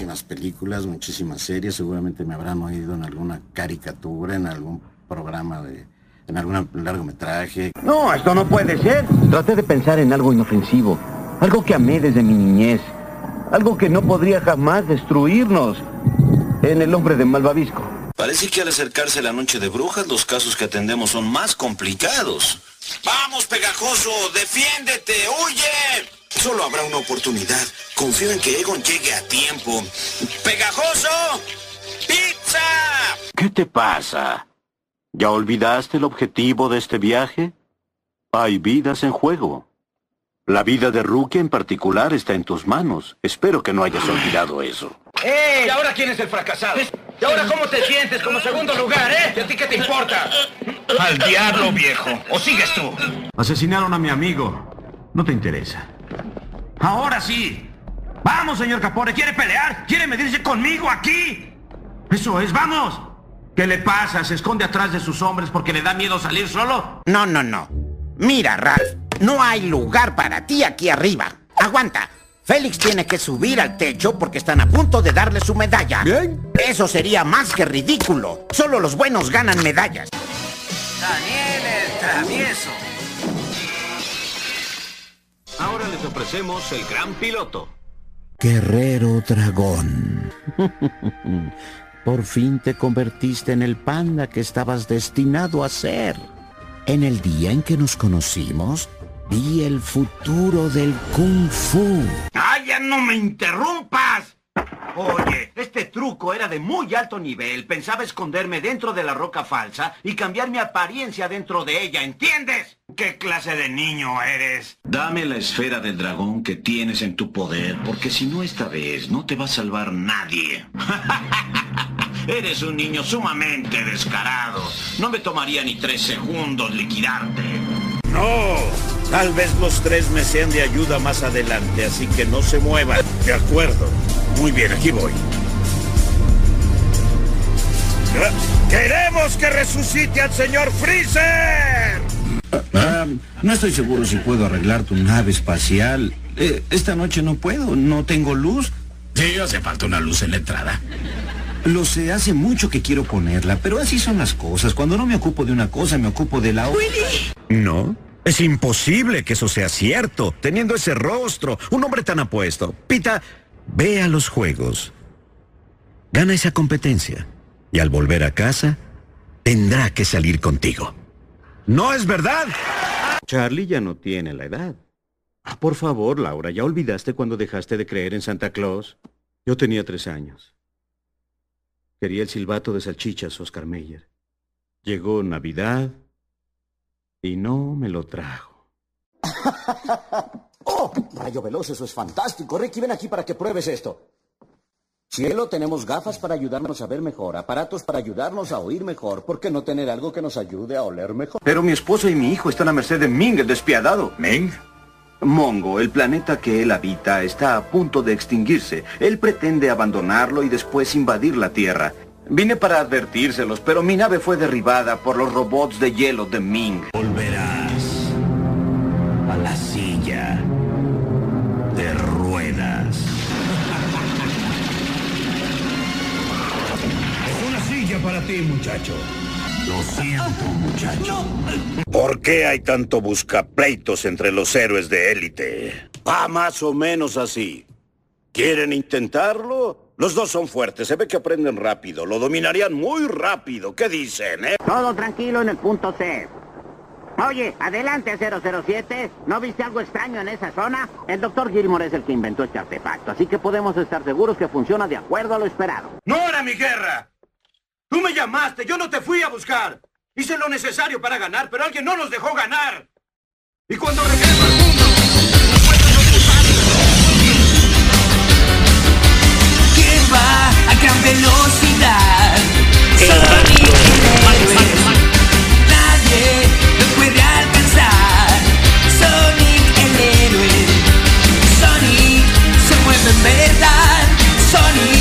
Muchísimas películas, muchísimas series, seguramente me habrán oído en alguna caricatura, en algún programa de, en algún largometraje. No, esto no puede ser. Traté de pensar en algo inofensivo, algo que amé desde mi niñez, algo que no podría jamás destruirnos en el hombre de Malvavisco. Parece que al acercarse la noche de brujas, los casos que atendemos son más complicados. ¡Vamos, pegajoso! ¡Defiéndete! ¡Huye! Solo habrá una oportunidad. Confío en que Egon llegue a tiempo. ¡Pegajoso! ¡Pizza! ¿Qué te pasa? ¿Ya olvidaste el objetivo de este viaje? Hay vidas en juego. La vida de Rookie en particular está en tus manos. Espero que no hayas olvidado eso. ¡Eh! ¿Y ahora quién es el fracasado? ¿Y ahora cómo te sientes como segundo lugar, eh? ¿Y a ti qué te importa? Al diablo, viejo. ¿O sigues tú? Asesinaron a mi amigo. No te interesa. Ahora sí. Vamos, señor Capore. ¿Quiere pelear? ¿Quiere medirse conmigo aquí? Eso es, vamos. ¿Qué le pasa? ¿Se esconde atrás de sus hombres porque le da miedo salir solo? No, no, no. Mira, Ralph. No hay lugar para ti aquí arriba. Aguanta. Félix tiene que subir al techo porque están a punto de darle su medalla. ¿Bien? Eso sería más que ridículo. Solo los buenos ganan medallas. Daniel el travieso. Ahora les ofrecemos el gran piloto. Guerrero dragón. [laughs] Por fin te convertiste en el panda que estabas destinado a ser. En el día en que nos conocimos, vi el futuro del kung fu. ¡Ay, ya no me interrumpas! Oye, este truco era de muy alto nivel. Pensaba esconderme dentro de la roca falsa y cambiar mi apariencia dentro de ella, ¿entiendes? ¿Qué clase de niño eres? Dame la esfera del dragón que tienes en tu poder, porque si no esta vez no te va a salvar nadie. [laughs] eres un niño sumamente descarado. No me tomaría ni tres segundos liquidarte. No, tal vez los tres me sean de ayuda más adelante, así que no se muevan. De acuerdo. Muy bien, aquí voy. ¡Queremos que resucite al señor Freezer! Ah, no estoy seguro si puedo arreglar tu nave espacial. Eh, esta noche no puedo, no tengo luz. Sí, hace falta una luz en la entrada. Lo sé, hace mucho que quiero ponerla, pero así son las cosas. Cuando no me ocupo de una cosa, me ocupo de la otra. No. Es imposible que eso sea cierto, teniendo ese rostro, un hombre tan apuesto. Pita, ve a los juegos. Gana esa competencia. Y al volver a casa, tendrá que salir contigo. ¿No es verdad? Charlie ya no tiene la edad. Por favor, Laura, ¿ya olvidaste cuando dejaste de creer en Santa Claus? Yo tenía tres años. Quería el silbato de salchichas, Oscar Meyer. Llegó Navidad y no me lo trajo. [laughs] ¡Oh! Rayo veloz, eso es fantástico. Ricky, ven aquí para que pruebes esto. Cielo, tenemos gafas para ayudarnos a ver mejor, aparatos para ayudarnos a oír mejor. ¿Por qué no tener algo que nos ayude a oler mejor? Pero mi esposo y mi hijo están a merced de Ming, el despiadado. ¿Ming? Mongo, el planeta que él habita, está a punto de extinguirse. Él pretende abandonarlo y después invadir la Tierra. Vine para advertírselos, pero mi nave fue derribada por los robots de hielo de Ming. Volverás a la silla de ruedas. Es una silla para ti, muchacho. Lo siento, muchacho. ¿Por qué hay tanto buscapleitos entre los héroes de élite? Ah, más o menos así. ¿Quieren intentarlo? Los dos son fuertes, se ve que aprenden rápido, lo dominarían muy rápido. ¿Qué dicen, eh? Todo tranquilo en el punto C. Oye, adelante 007. ¿No viste algo extraño en esa zona? El doctor Gilmore es el que inventó este artefacto, así que podemos estar seguros que funciona de acuerdo a lo esperado. ¡No era mi guerra! Tú me llamaste, yo no te fui a buscar. Hice lo necesario para ganar, pero alguien no nos dejó ganar. Y cuando regreso al mundo, ¿Quién va a gran velocidad? Sonic. Nadie lo puede alcanzar. Sonic el héroe. Sonic se mueve en verdad. Sonic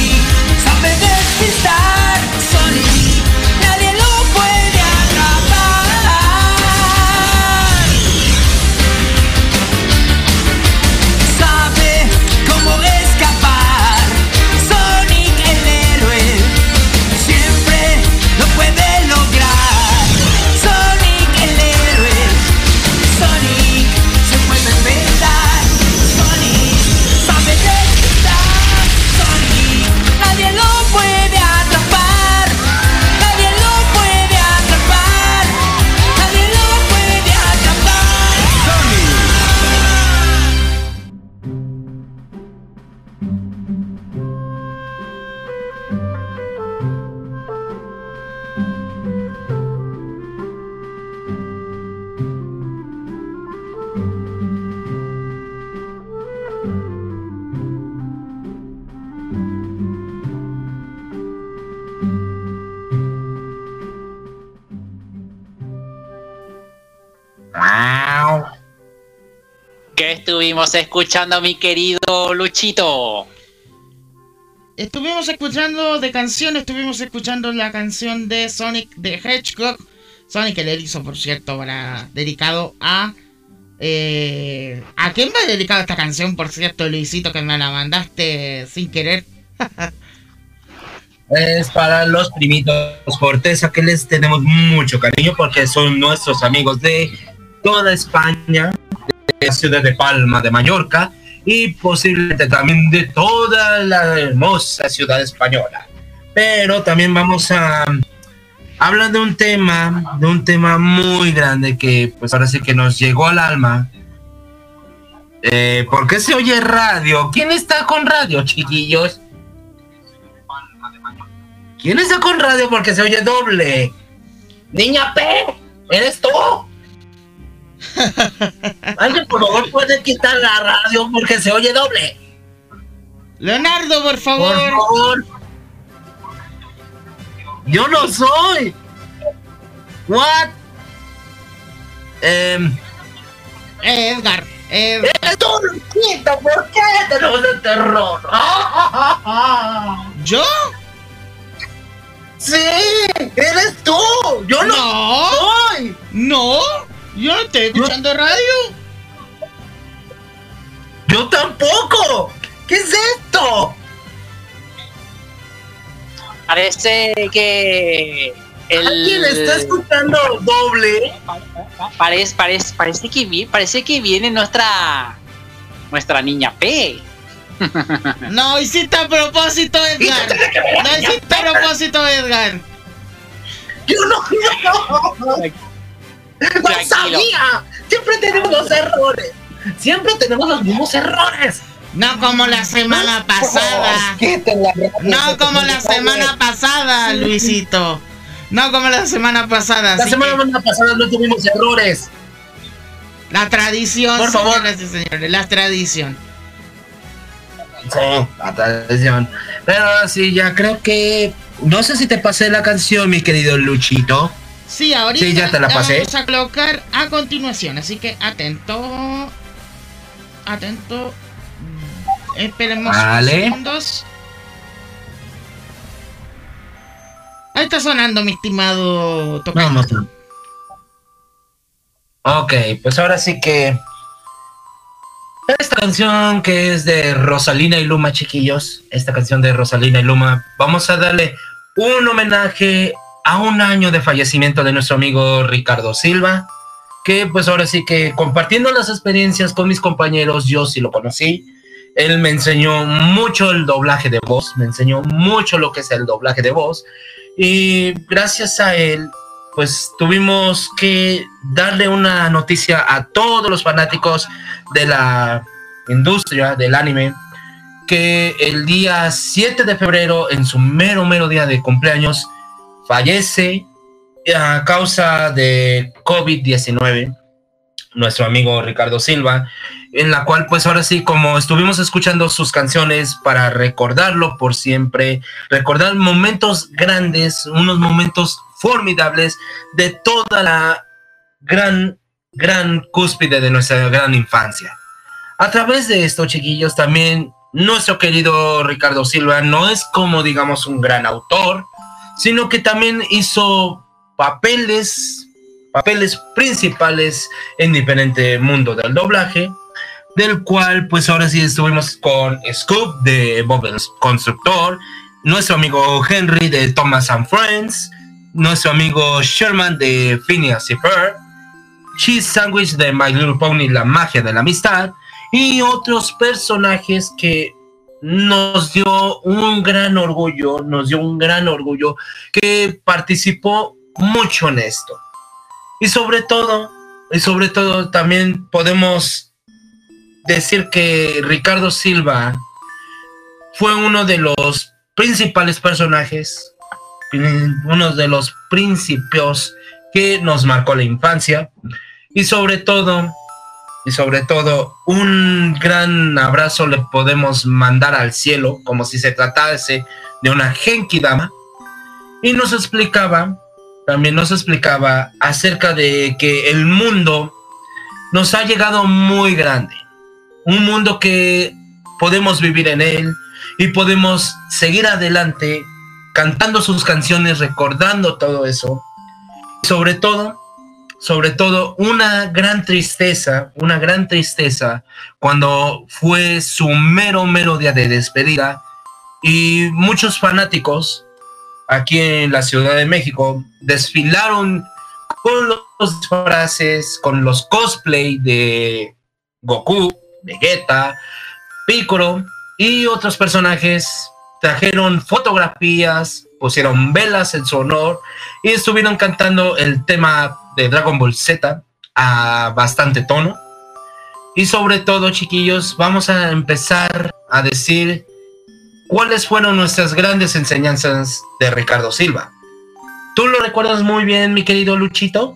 estuvimos escuchando, mi querido Luchito? Estuvimos escuchando de canción, estuvimos escuchando la canción de Sonic the Hedgehog. Sonic el erizo, por cierto, para, dedicado a... eh, ¿A quién va dedicado esta canción, por cierto, Luisito, que me la mandaste sin querer? [laughs] Es para los primitos Cortés, que les tenemos mucho cariño porque son nuestros amigos de toda España, de la ciudad de Palma de Mallorca y posiblemente también de toda la hermosa ciudad española. Pero también vamos a hablar de un tema, de un tema muy grande que pues ahora sí que nos llegó al alma. Eh, ¿Por qué se oye radio? ¿Quién está con radio, chiquillos? ¿Quién está con radio porque se oye doble? Niña P, ¿eres tú? [laughs] Alguien por favor puede quitar la radio porque se oye doble. Leonardo, por favor. Por favor. Yo no soy. What? Em, Edgar. Edgar. ¡Eres tú, Luisito! ¿Por qué tenemos el terror? ¿Yo? ¡Sí! ¡Eres tú! ¡Yo no, No. soy! No. Yo no estoy escuchando radio. Yo tampoco. ¿Qué es esto? Parece que el... ¿Alguien está escuchando doble? Parece, parece, parece que vi- parece que viene nuestra nuestra niña P. [laughs] No hiciste a propósito, Edgar. No hiciste a propósito, Edgar. Yo no, no. No sabía. Siempre tenemos los errores. Siempre tenemos los mismos errores. No como la semana pasada. No como la semana pasada, Luisito. No como la semana pasada. La semana pasada no tuvimos errores. La tradición, Por favor. señoras y señores, la tradición. Sí, la tradición. Pero sí, ya creo que. No sé si te pasé la canción, mi querido Luchito. Sí, ahorita Sí, ya te la pasé. vamos a colocar a continuación, así que atento. Atento. Esperemos Vale. unos segundos. Ahí está sonando, mi estimado. Vamos. Ok, pues ahora sí que. Esta canción que es de Rosalina y Luma, chiquillos. Esta canción de Rosalina y Luma. Vamos a darle un homenaje a un año de fallecimiento de nuestro amigo Ricardo Silva. Que pues ahora sí que compartiendo las experiencias con mis compañeros, yo sí lo conocí. Él me enseñó mucho el doblaje de voz, me enseñó mucho lo que es el doblaje de voz. Y gracias a él, pues tuvimos que darle una noticia a todos los fanáticos de la industria del anime que el día 7 de febrero, en su mero, mero día de cumpleaños, fallece a causa de COVID-19 nuestro amigo Ricardo Silva, en la cual pues ahora sí, como estuvimos escuchando sus canciones para recordarlo por siempre, recordar momentos grandes, unos momentos formidables de toda la gran, gran cúspide de nuestra gran infancia. A través de esto, chiquillos, también nuestro querido Ricardo Silva no es como digamos un gran autor, sino que también hizo papeles papeles principales en diferente mundo del doblaje, del cual pues ahora sí estuvimos con Scoop de Bob el Constructor, nuestro amigo Henry de Thomas and Friends, nuestro amigo Sherman de Phineas y Ferb, Cheese Sandwich de My Little Pony, La magia de la amistad, y otros personajes que nos dio un gran orgullo, nos dio un gran orgullo que participó mucho en esto. Y sobre todo, y sobre todo también podemos decir que Ricardo Silva fue uno de los principales personajes, uno de los principios que nos marcó la infancia y sobre todo, y sobre todo un gran abrazo le podemos mandar al cielo como si se tratase de una Genki Dama y nos explicaba también nos explicaba acerca de que el mundo nos ha llegado muy grande. Un mundo que podemos vivir en él y podemos seguir adelante cantando sus canciones, recordando todo eso. Sobre todo, sobre todo, una gran tristeza, una gran tristeza cuando fue su mero, mero día de despedida y muchos fanáticos aquí en la Ciudad de México desfilaron con los disfraces, con los cosplay de Goku, Vegeta, Piccolo y otros personajes. Trajeron fotografías, pusieron velas en su honor y estuvieron cantando el tema de Dragon Ball Z a bastante tono. Y sobre todo, chiquillos, vamos a empezar a decir cuáles fueron nuestras grandes enseñanzas de Ricardo Silva. ¿Tú lo recuerdas muy bien, mi querido Luchito?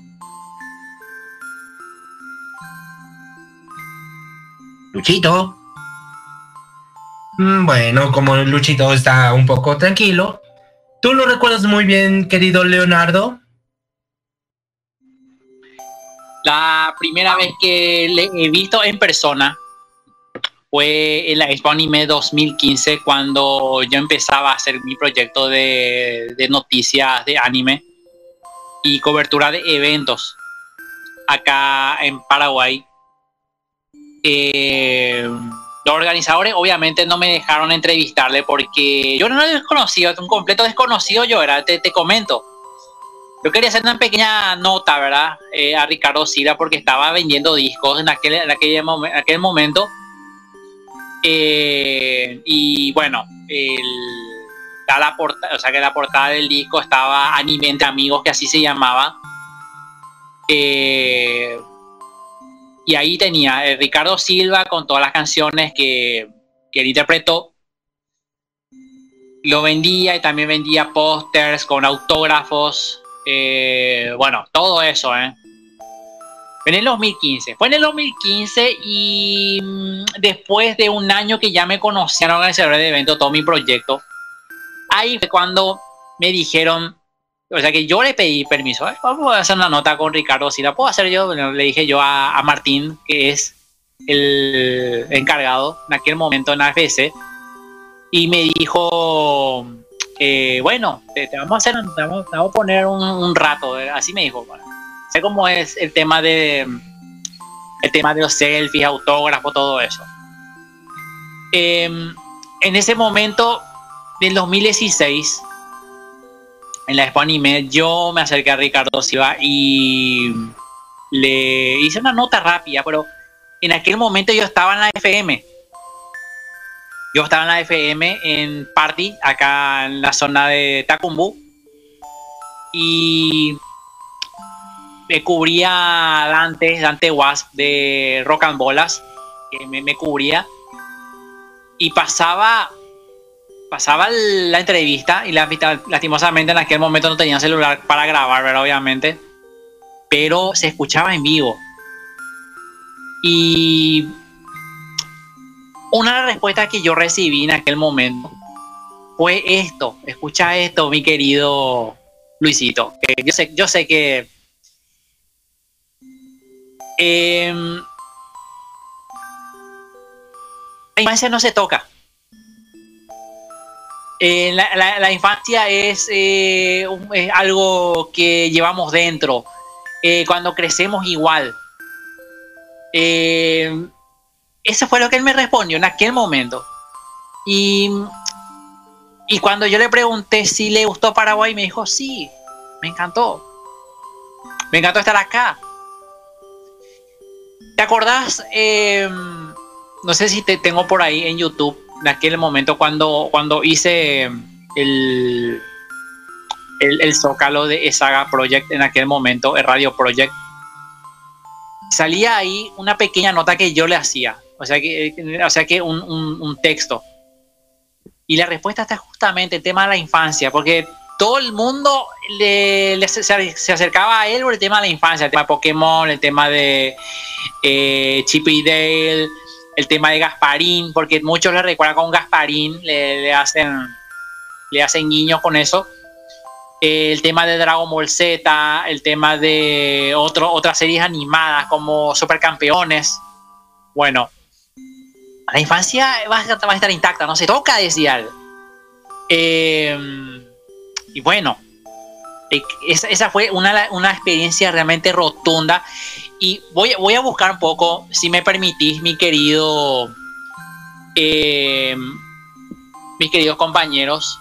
Luchito. Mm, Bueno, como Luchito está un poco tranquilo, ¿tú lo recuerdas muy bien, querido Leonardo? La primera vez que le he visto en persona fue en la Expo Anime 2015 cuando yo empezaba a hacer mi proyecto de, de noticias de anime y cobertura de eventos. acá en Paraguay. Eh, los organizadores obviamente no me dejaron entrevistarle porque yo no era desconocido, un completo desconocido yo era, te, te comento. Yo quería hacer una pequeña nota, ¿verdad? Eh, a Ricardo Sila porque estaba vendiendo discos en aquel, en aquel, aquel momento. Eh, y bueno, el, la portada, o sea que la portada del disco estaba Anime entre amigos, que así se llamaba. Eh, y ahí tenía eh, Ricardo Silva con todas las canciones que, que él interpretó. Lo vendía y también vendía pósters con autógrafos. Eh, bueno, todo eso, ¿eh? En el 2015. Fue en el 2015 y mm, después de un año que ya me conocían organizadores de evento, todo mi proyecto, ahí fue cuando me dijeron, o sea que yo le pedí permiso, ¿eh? vamos a hacer una nota con Ricardo, si la puedo hacer yo, le dije yo a, Martín, que es el encargado en aquel momento en AFS, y me dijo, eh, bueno, te, vamos a hacer, vamos, a poner un, rato, así me dijo, sé cómo es el tema de el tema de los selfies, autógrafos, todo eso. Em, en ese momento del 2016, en la Expo Anime, yo me acerqué a Ricardo Silva y le hice una nota rápida, pero en aquel momento yo estaba en la FM. Yo estaba en la FM en Party, acá en la zona de Takumbu. Y me cubría Dante, Dante Wasp de Rock and Bolas, que me, me cubría. Y pasaba pasaba la entrevista y la, lastimosamente en aquel momento no tenía celular para grabar, ¿verdad? Obviamente. Pero se escuchaba en vivo. Y una respuestas que yo recibí en aquel momento fue esto. Escucha esto, mi querido Luisito. yo, sé, yo sé que... Eh, la infancia no se toca eh, la, infancia es, eh, algo que llevamos dentro. Eh, cuando crecemos igual. eso fue lo que él me respondió en aquel momento. Y, y cuando yo le pregunté si le gustó Paraguay, me dijo, sí, me encantó. Me encantó estar acá. ¿Te acordás? no sé si te tengo por ahí en YouTube en aquel momento cuando, cuando hice el, el, zócalo de Saga Project en aquel momento, el Radio Project, salía ahí una pequeña nota que yo le hacía, o sea que, o sea que un, un, texto. Y la respuesta está justamente el tema de la infancia, porque todo el mundo le, se, acercaba a él por el tema de la infancia, el tema de Pokémon, el tema de eh, Chip y Dale, el tema de Gasparín, porque muchos le recuerdan con Gasparín, le, hacen le hacen guiños con eso. El tema de Dragon Ball Z, el tema de otro, otras series animadas como Supercampeones. Bueno, la infancia va a, estar intacta, no se toca, decía. Eh, y bueno, eh, esa, fue una, una experiencia realmente rotunda y voy, voy a buscar un poco, si me permitís, mi querido, eh, mis queridos compañeros,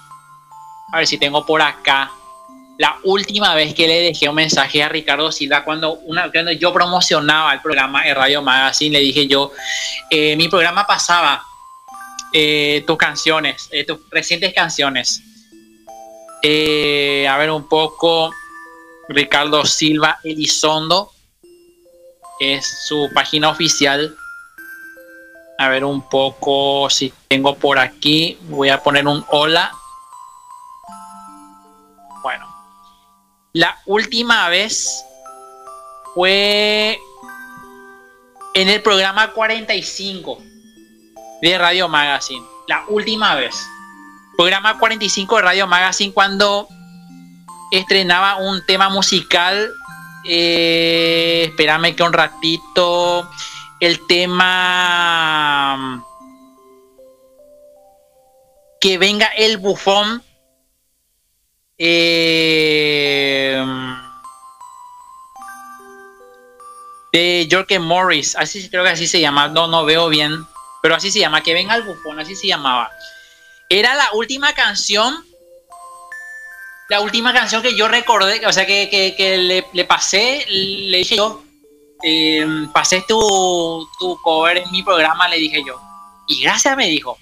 a ver si tengo por acá. La última vez que le dejé un mensaje a Ricardo Silva cuando, una, cuando yo promocionaba el programa en Radio Magazine, le dije yo, eh, mi programa pasaba eh, tus canciones, tus recientes canciones. a ver un poco, Ricardo Silva Elizondo es su página oficial. A ver un poco si tengo por aquí. Voy a poner un hola. Bueno. La última vez fue en el programa 45 de Radio Magazine. La última vez. Programa 45 de Radio Magazine cuando estrenaba un tema musical eh, espérame que un ratito. El tema. Que venga el bufón. Eh, York Morris, así creo que así se llama, no, no veo bien, pero así se llama, que venga al bufón, así se llamaba. Era la última canción, la última canción que yo recordé, o sea, que, le, pasé, le dije yo, eh, pasé tu, cover en mi programa, le dije yo. Y gracias me dijo.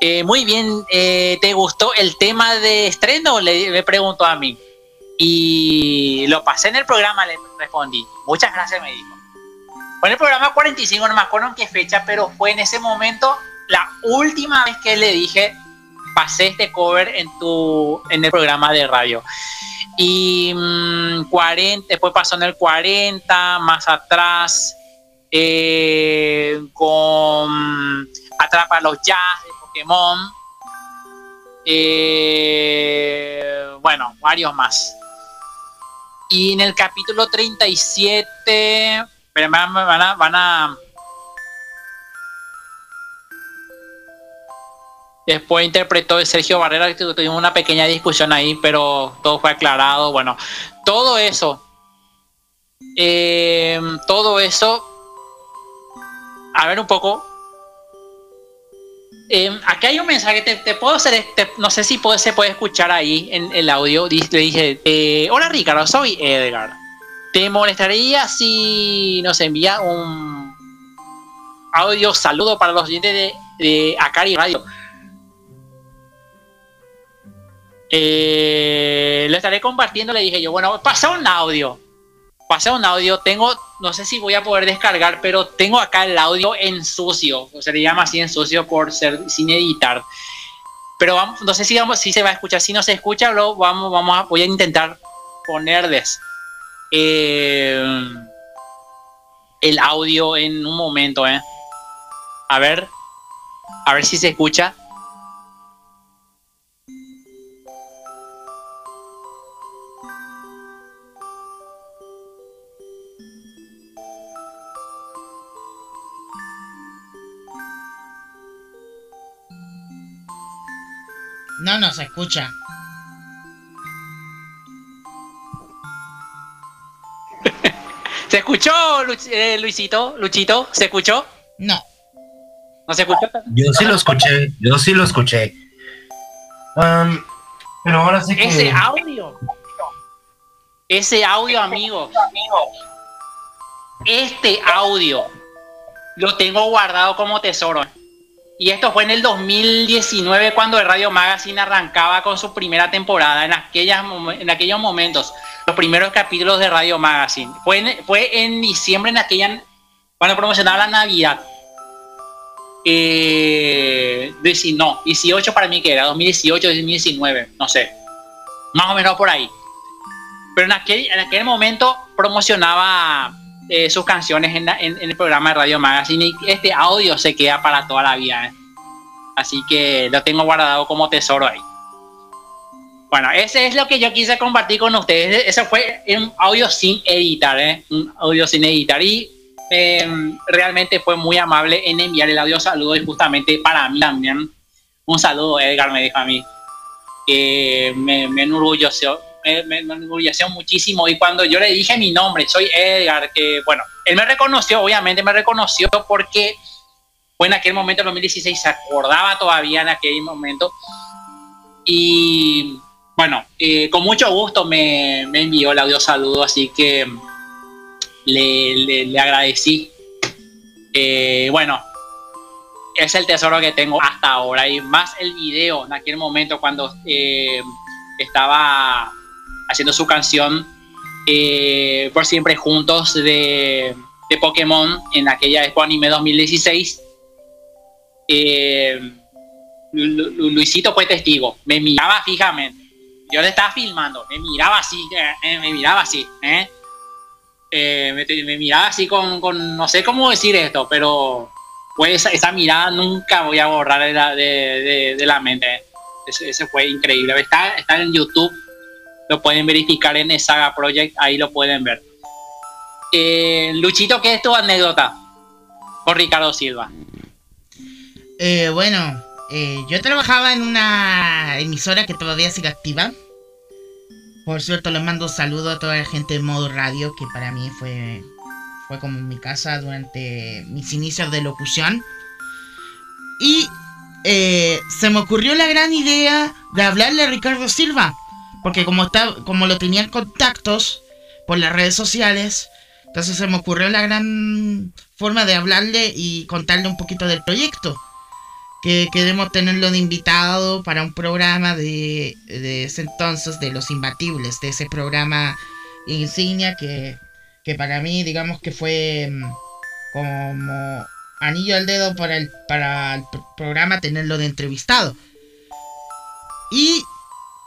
Eh, muy bien, eh, ¿te gustó el tema de estreno? Le, me preguntó a mí. Y lo pasé en el programa, le respondí. Muchas gracias, me dijo. Fue en el programa 45, no me acuerdo en qué fecha, pero fue en ese momento la última vez que le dije, pasé este cover en, tu, en el programa de radio. Y 40, mm, después pasó en el 40, más atrás, eh, con Atrapa los Jazz de Pokémon. Eh, bueno, varios más. Y en el capítulo 37, pero van a, van a Después interpretó Sergio Barrera, tuvimos una pequeña discusión ahí, pero todo fue aclarado. Bueno, todo eso, eh, todo eso, a ver un poco. Eh, aquí hay un mensaje, te, puedo hacer, no sé si puede, se puede escuchar ahí en el audio. Le dije, eh, hola Ricardo, soy Edgar. ¿Te molestaría si nos envía un audio saludo para los oyentes de, de Acari Radio? Eh, lo estaré compartiendo, le dije yo, bueno, pasa un audio. Pasa un audio, tengo, no sé si voy a poder descargar, pero tengo acá el audio en sucio, o se le llama así en sucio por ser sin editar. Pero vamos, no sé si, vamos, si se va a escuchar, si no se escucha, lo vamos, vamos a, voy a intentar ponerles eh, el audio en un momento, ¿eh? A ver, a ver si se escucha. No, no se escucha. [laughs] ¿Se escuchó, eh, Luisito? ¿Luchito? ¿Se escuchó? No. ¿No se escuchó? Yo sí lo escuché, yo sí lo escuché. pero ahora sí que... Ese audio. Ese audio, amigo. Este audio lo tengo guardado como tesoro. Y esto fue en el 2019 cuando el Radio Magazine arrancaba con su primera temporada, en, aquellas, en aquellos momentos, los primeros capítulos de Radio Magazine. Fue en, fue en diciembre, en aquella, cuando promocionaba la Navidad. Eh, no, 18 para mí que era, 2018, 2019, no sé. Más o menos por ahí. Pero en aquel, en aquel momento promocionaba eh, sus canciones en, el programa de Radio Magazine y este audio se queda para toda la vida. ¿eh? Así que lo tengo guardado como tesoro ahí. Bueno, ese es lo que yo quise compartir con ustedes. Ese fue un audio sin editar, ¿eh? Un audio sin editar. Y em, realmente fue muy amable en enviar el audio saludo y justamente para mí también. Un saludo, Edgar me dijo a mí. Que me, me enorgulleció, me, me, muchísimo. Y cuando yo le dije mi nombre, soy Edgar, que bueno, él me reconoció, obviamente me reconoció porque fue en aquel momento, en 2016, se acordaba todavía en aquel momento. Y bueno, eh, con mucho gusto me, envió el audio saludo, así que le, le, agradecí. Eh, bueno, es el tesoro que tengo hasta ahora. Y más el video en aquel momento cuando eh, estaba haciendo su canción eh, Por Siempre Juntos de, de, Pokémon en aquella Expo Anime 2016. Eh, Luisito fue testigo, me miraba fijamente. Yo le estaba filmando, me miraba así, eh, me miraba así, me, miraba así con, con, no sé cómo decir esto, pero pues esa, mirada nunca voy a borrar de la, de, la mente. Ese, fue increíble. Está, está en YouTube lo pueden verificar en Saga Project, ahí lo pueden ver. Eh, Luchito, ¿qué es tu anécdota con Ricardo Silva? Eh, bueno, eh, yo trabajaba en una emisora que todavía sigue activa. Por cierto, les mando un saludo a toda la gente de Modo Radio, que para mí fue, fue como mi casa durante mis inicios de locución. Y eh, se me ocurrió la gran idea de hablarle a Ricardo Silva. Porque como, está, como lo tenía en contactos por las redes sociales, entonces se me ocurrió la gran forma de hablarle y contarle un poquito del proyecto. Que queremos tenerlo de invitado para un programa de, de ese entonces, de Los Imbatibles, de ese programa insignia que, que para mí, digamos que fue mm, como anillo al dedo para el, para el programa tenerlo de entrevistado. Y,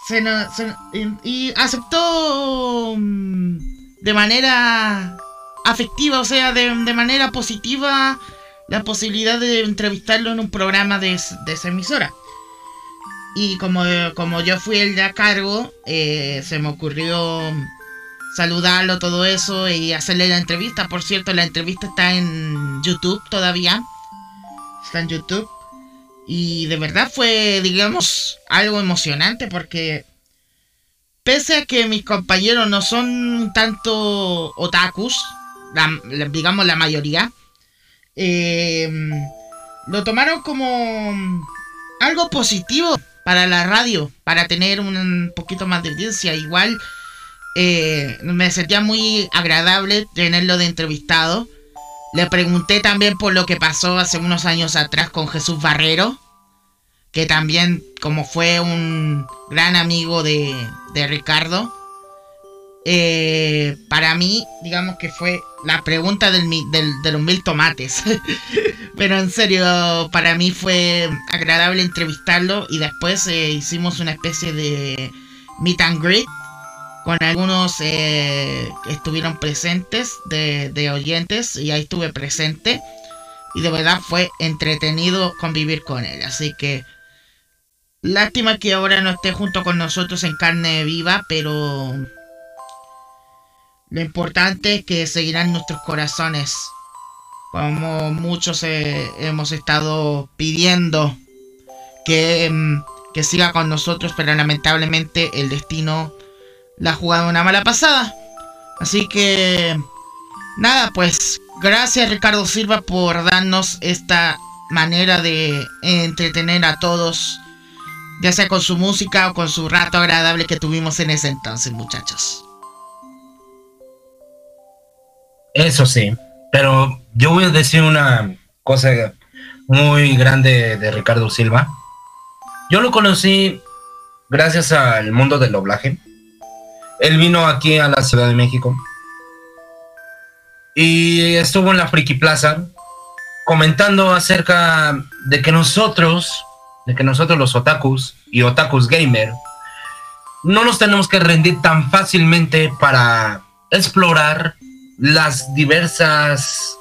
se, y aceptó mm, de manera afectiva, o sea, de, manera positiva la posibilidad de entrevistarlo en un programa de, esa emisora. Y como, como yo fui el de a cargo, eh, se me ocurrió saludarlo, todo eso y hacerle la entrevista. Por cierto, la entrevista está en YouTube todavía. Está en YouTube. Y de verdad fue, digamos, algo emocionante porque pese a que mis compañeros no son tanto otakus, digamos la mayoría, eh, lo tomaron como algo positivo para la radio, para tener un poquito más de audiencia. Igual eh, me sentía muy agradable tenerlo de entrevistado. Le pregunté también por lo que pasó hace unos años atrás con Jesús Barrero, que también como fue un gran amigo de, Ricardo. Eh, para mí, digamos que fue la pregunta del, de los mil tomates. [laughs] Pero en serio, para mí fue agradable entrevistarlo y después eh, hicimos una especie de meet and greet con algunos eh, que estuvieron presentes de, oyentes y ahí estuve presente y de verdad fue entretenido convivir con él. Así que lástima que ahora no esté junto con nosotros en carne viva pero lo importante es que seguirán nuestros corazones como muchos eh, hemos estado pidiendo que, mm, que siga con nosotros pero lamentablemente el destino la jugado una mala pasada. Así que nada, pues gracias Ricardo Silva por darnos esta manera de entretener a todos, ya sea con su música o con su rato agradable que tuvimos en ese entonces, muchachos. Eso sí, pero yo voy a decir una cosa muy grande de Ricardo Silva. Yo lo conocí gracias al mundo del doblaje él vino aquí a la Ciudad de México y estuvo en la Friki Plaza comentando acerca de que nosotros, de que nosotros los otakus y otakus gamer, no nos tenemos que rendir tan fácilmente para explorar las diversas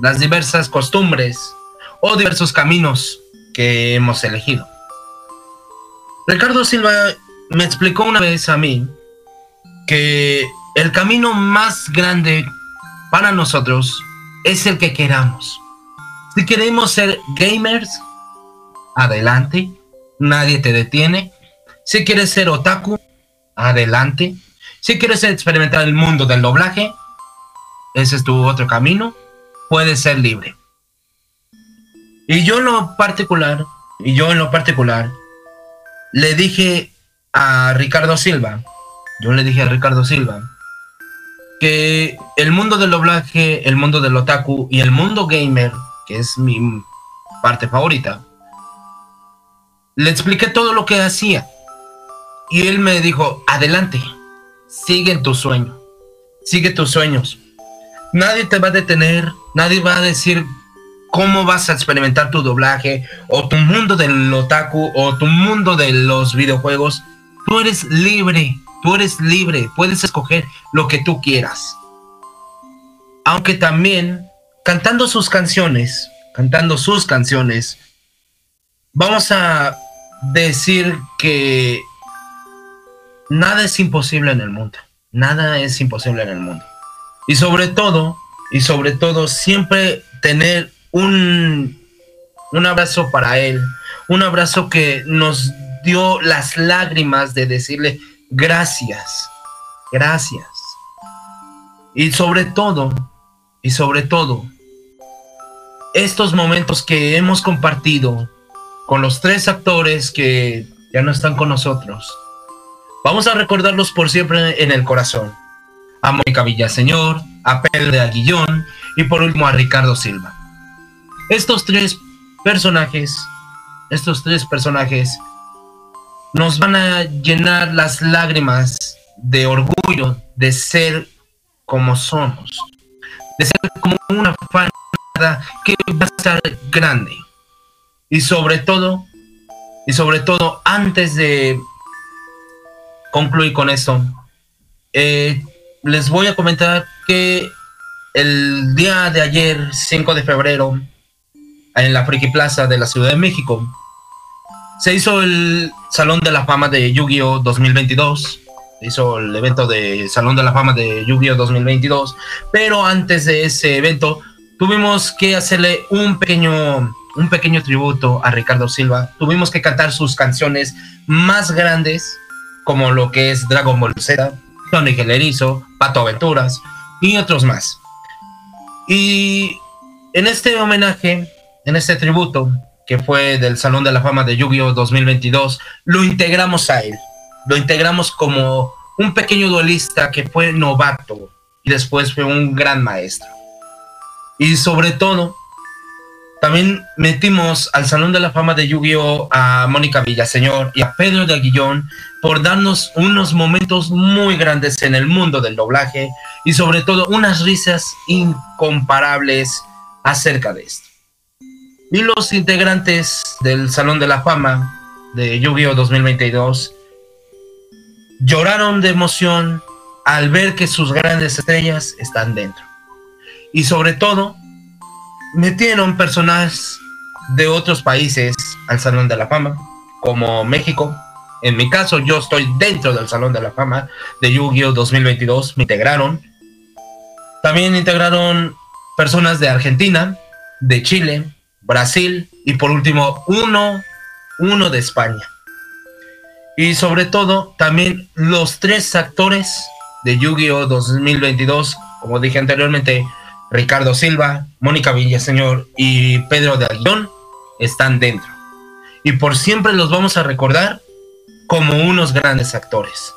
las diversas costumbres o diversos caminos que hemos elegido. Ricardo Silva me explicó una vez a mí que el camino más grande para nosotros es el que queramos. Si queremos ser gamers, adelante, nadie te detiene. Si quieres ser otaku, adelante. Si quieres experimentar el mundo del doblaje, ese es tu otro camino, puedes ser libre. Y yo en lo particular, y yo en lo particular, le dije a Ricardo Silva, yo le dije a Ricardo Silva que el mundo del doblaje, el mundo del otaku y el mundo gamer, que es mi parte favorita, le expliqué todo lo que hacía. Y él me dijo, adelante, sigue en tu sueño, sigue tus sueños. Nadie te va a detener, nadie va a decir cómo vas a experimentar tu doblaje o tu mundo del otaku o tu mundo de los videojuegos. Tú eres libre, Tú eres libre, puedes escoger lo que tú quieras. Aunque también, cantando sus canciones, cantando sus canciones, vamos a decir que nada es imposible en el mundo. Nada es imposible en el mundo. Y sobre todo, y sobre todo, siempre tener un, un abrazo para él. Un abrazo que nos dio las lágrimas de decirle, gracias, gracias. Y sobre todo, y sobre todo estos momentos que hemos compartido con los tres actores que ya no están con nosotros. Vamos a recordarlos por siempre en el corazón. A Mónica Villaseñor, a Pedro de Aguillón y por último a Ricardo Silva. Estos tres personajes, estos tres personajes nos van a llenar las lágrimas de orgullo de ser como somos, de ser como una fanda que va a estar grande. Y sobre todo, y sobre todo, antes de concluir con esto, eh, les voy a comentar que el día de ayer, 5 de febrero, en la Friki Plaza de la Ciudad de México, se hizo el Salón de la Fama de Yu-Gi-Oh 2022. Se hizo el evento de Salón de la Fama de Yu-Gi-Oh 2022. Pero antes de ese evento, tuvimos que hacerle un pequeño, un pequeño tributo a Ricardo Silva. Tuvimos que cantar sus canciones más grandes, como lo que es Dragon Ball Z, Sonic el Erizo, Pato Aventuras y otros más. Y en este homenaje, en este tributo, que fue del Salón de la Fama de Yu-Gi-Oh 2022, lo integramos a él. Lo integramos como un pequeño duelista que fue novato y después fue un gran maestro. Y sobre todo, también metimos al Salón de la Fama de Yu-Gi-Oh a Mónica Villaseñor y a Pedro de Aguillón por darnos unos momentos muy grandes en el mundo del doblaje y sobre todo unas risas incomparables acerca de esto. Y los integrantes del Salón de la Fama de Yu-Gi-Oh 2022 lloraron de emoción al ver que sus grandes estrellas están dentro. Y sobre todo, metieron personajes de otros países al Salón de la Fama, como México. En mi caso, yo estoy dentro del Salón de la Fama de Yu-Gi-Oh 2022, me integraron. También integraron personas de Argentina, de Chile, Brasil y por último uno, uno de España. Y sobre todo también los tres actores de Yu-Gi-Oh 2022, como dije anteriormente, Ricardo Silva, Mónica Villaseñor y Pedro de Aguillón están dentro. Y por siempre los vamos a recordar como unos grandes actores.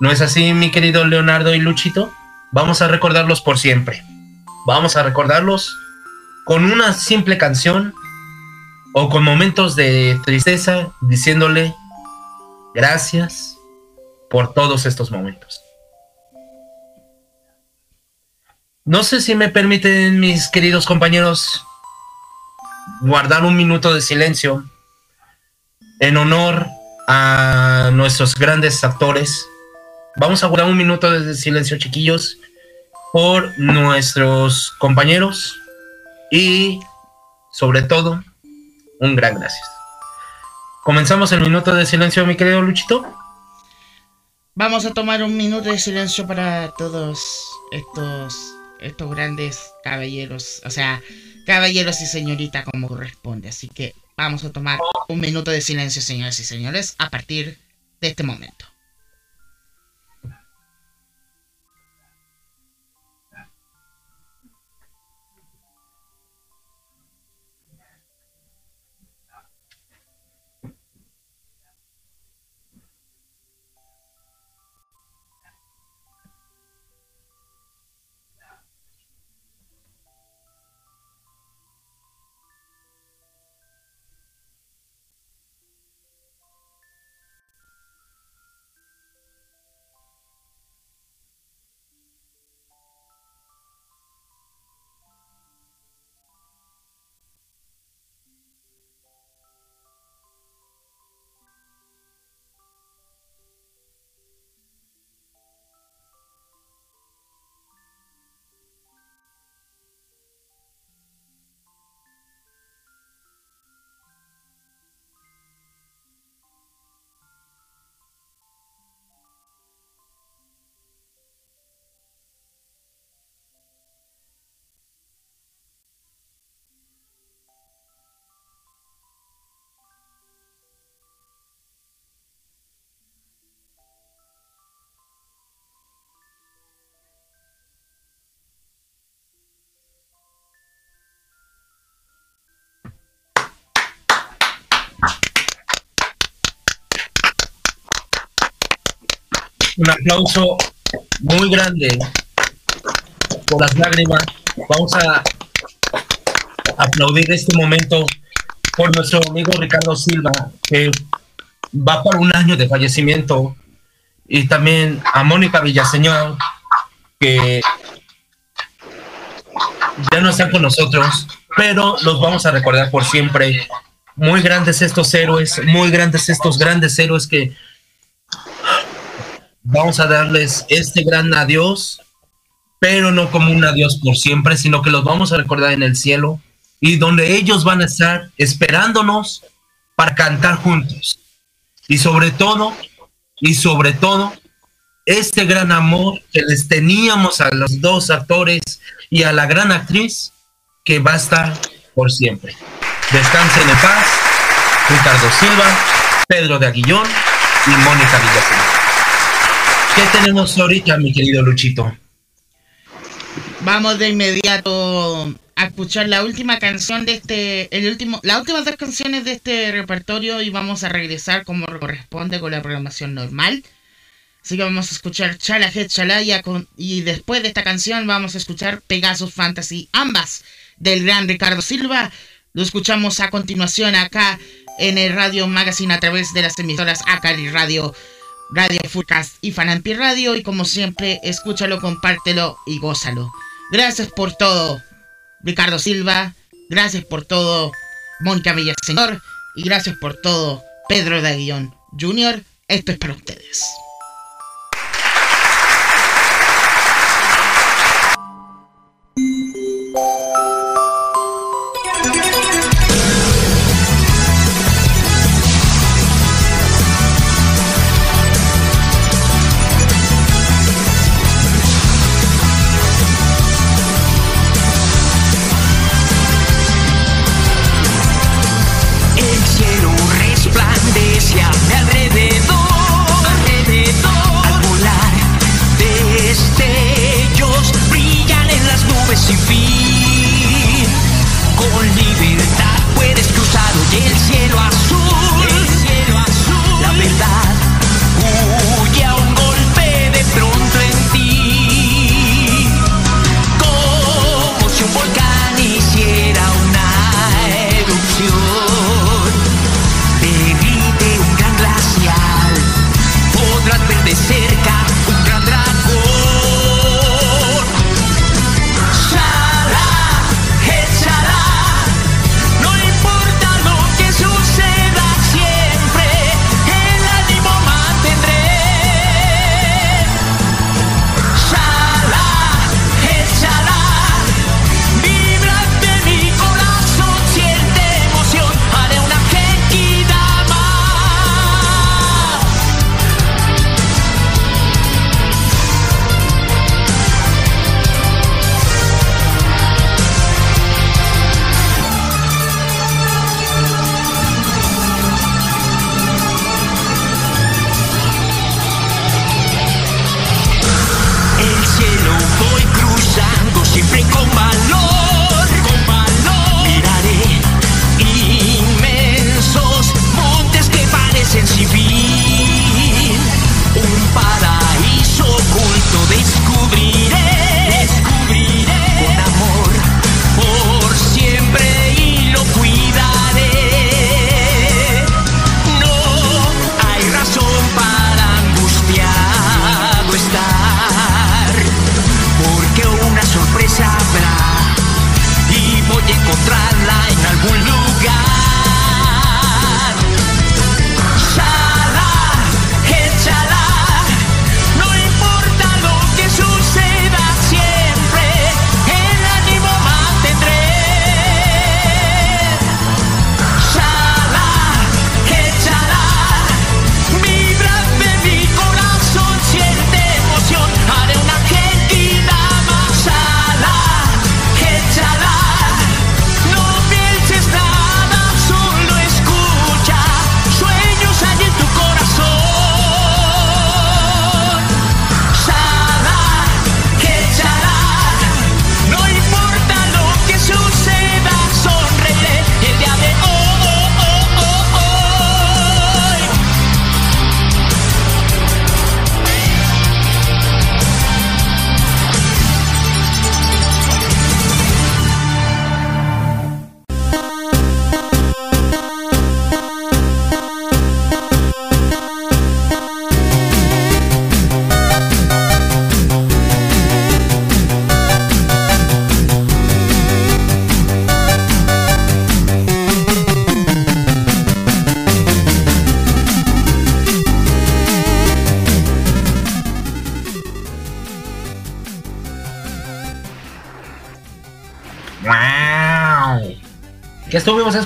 ¿No es así, mi querido Leonardo y Luchito? Vamos a recordarlos por siempre. Vamos a recordarlos con una simple canción o con momentos de tristeza diciéndole gracias por todos estos momentos. No sé si me permiten mis queridos compañeros guardar un minuto de silencio en honor a nuestros grandes actores. Vamos a guardar un minuto de silencio, chiquillos, por nuestros compañeros y sobre todo, un gran gracias. Comenzamos el minuto de silencio, mi querido Luchito. Vamos a tomar un minuto de silencio para todos estos estos grandes caballeros, o sea, caballeros y señorita como corresponde. Así que vamos a tomar un minuto de silencio, señores y señores, a partir de este momento. Un aplauso muy grande por las lágrimas. Vamos a aplaudir este momento por nuestro amigo Ricardo Silva, que va por un año de fallecimiento, y también a Mónica Villaseñor, que ya no están con nosotros, pero los vamos a recordar por siempre. Muy grandes estos héroes, muy grandes estos grandes héroes que vamos a darles este gran adiós, pero no como un adiós por siempre, sino que los vamos a recordar en el cielo y donde ellos van a estar esperándonos para cantar juntos. Y sobre todo, y sobre todo, este gran amor que les teníamos a los dos actores y a la gran actriz que va a estar por siempre. Descansen en paz, Ricardo Silva, Pedro de Aguillón y Mónica Villaseñor. ¿Qué tenemos ahorita, mi querido Luchito? Vamos de inmediato a escuchar la última canción de este, el último, las últimas dos canciones de este repertorio y vamos a regresar como corresponde con la programación normal. Así que vamos a escuchar Chala Head Chalaya con, y después de esta canción vamos a escuchar Pegasus Fantasy, ambas del gran Ricardo Silva. Lo escuchamos a continuación acá en el Radio Magazine a través de las emisoras Acari Radio Radio Fullcast y Fanampi Radio. Y como siempre, escúchalo, compártelo y gózalo. Gracias por todo, Ricardo Silva. Gracias por todo, Mónica Villaseñor. Y gracias por todo, Pedro de Aguillón Jr. Esto es para ustedes.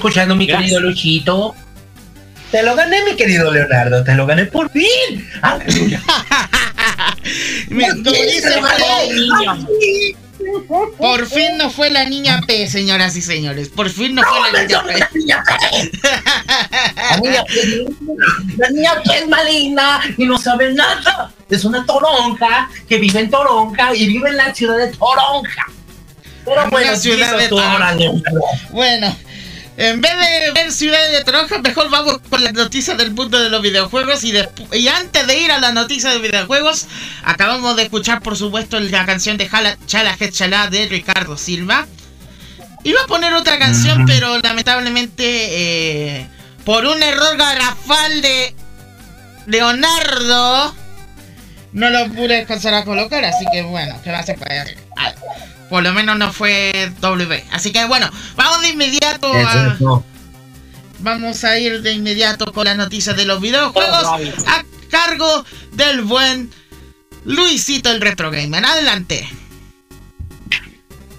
Escuchando, mi querido Luchito. Te lo gané, mi querido Leonardo, te lo gané por fin. ¡Aleluya! [laughs] Me- como dice Vale, Por fin no fue la niña P, señoras y señores. Por fin no fue la niña P. La niña que es, la niña que es maligna y no sabe nada. Es una toronja que vive en Toronja y vive en la ciudad de Toronja. Pero En bueno, ciudad de Toronja. Bueno, en vez de ver Ciudad de Toronja, mejor vamos con las noticias del mundo de los videojuegos. Y, antes de ir a la noticia de videojuegos, acabamos de escuchar, por supuesto, la canción de Jala, Chala Chala de Ricardo Silva. Iba a poner otra canción, pero lamentablemente, eh, por un error garrafal de Leonardo, no lo pude alcanzar a colocar. Así que bueno, ¿qué va a hacer? Por lo menos no fue W. Así que bueno, vamos de inmediato a. Vamos a ir de inmediato con las noticias de los videojuegos a cargo del buen Luisito el Retro Gamer. Adelante.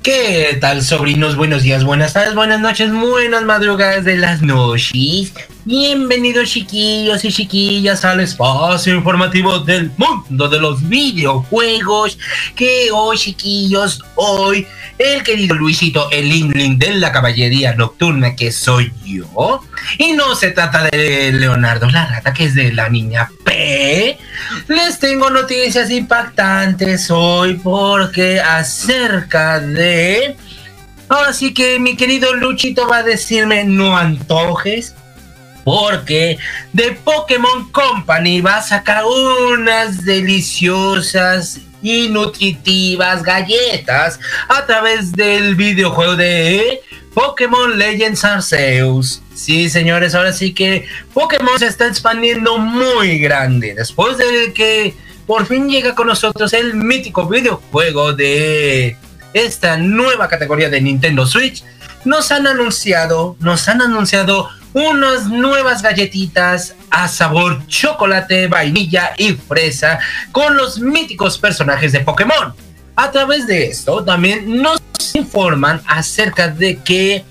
¿Qué tal, sobrinos? Buenos días, buenas tardes, buenas noches, buenas madrugadas de las noches. Bienvenidos, chiquillos y chiquillas, al espacio informativo del mundo de los videojuegos. Que hoy, chiquillos, hoy, el querido Luisito, el Inling de la caballería nocturna que soy yo. Y no se trata de Leonardo la rata, que es de la niña P. Les tengo noticias impactantes hoy porque acerca de... Ahora sí que mi querido Luchito va a decirme no antojes. Porque de Pokémon Company va a sacar unas deliciosas y nutritivas galletas a través del videojuego de Pokémon Legends Arceus. Sí, señores, ahora sí que Pokémon se está expandiendo muy grande. Después de que por fin llega con nosotros el mítico videojuego de esta nueva categoría de Nintendo Switch, nos han anunciado, nos han anunciado unas nuevas galletitas a sabor chocolate, vainilla y fresa con los míticos personajes de Pokémon. A través de esto también nos informan acerca de que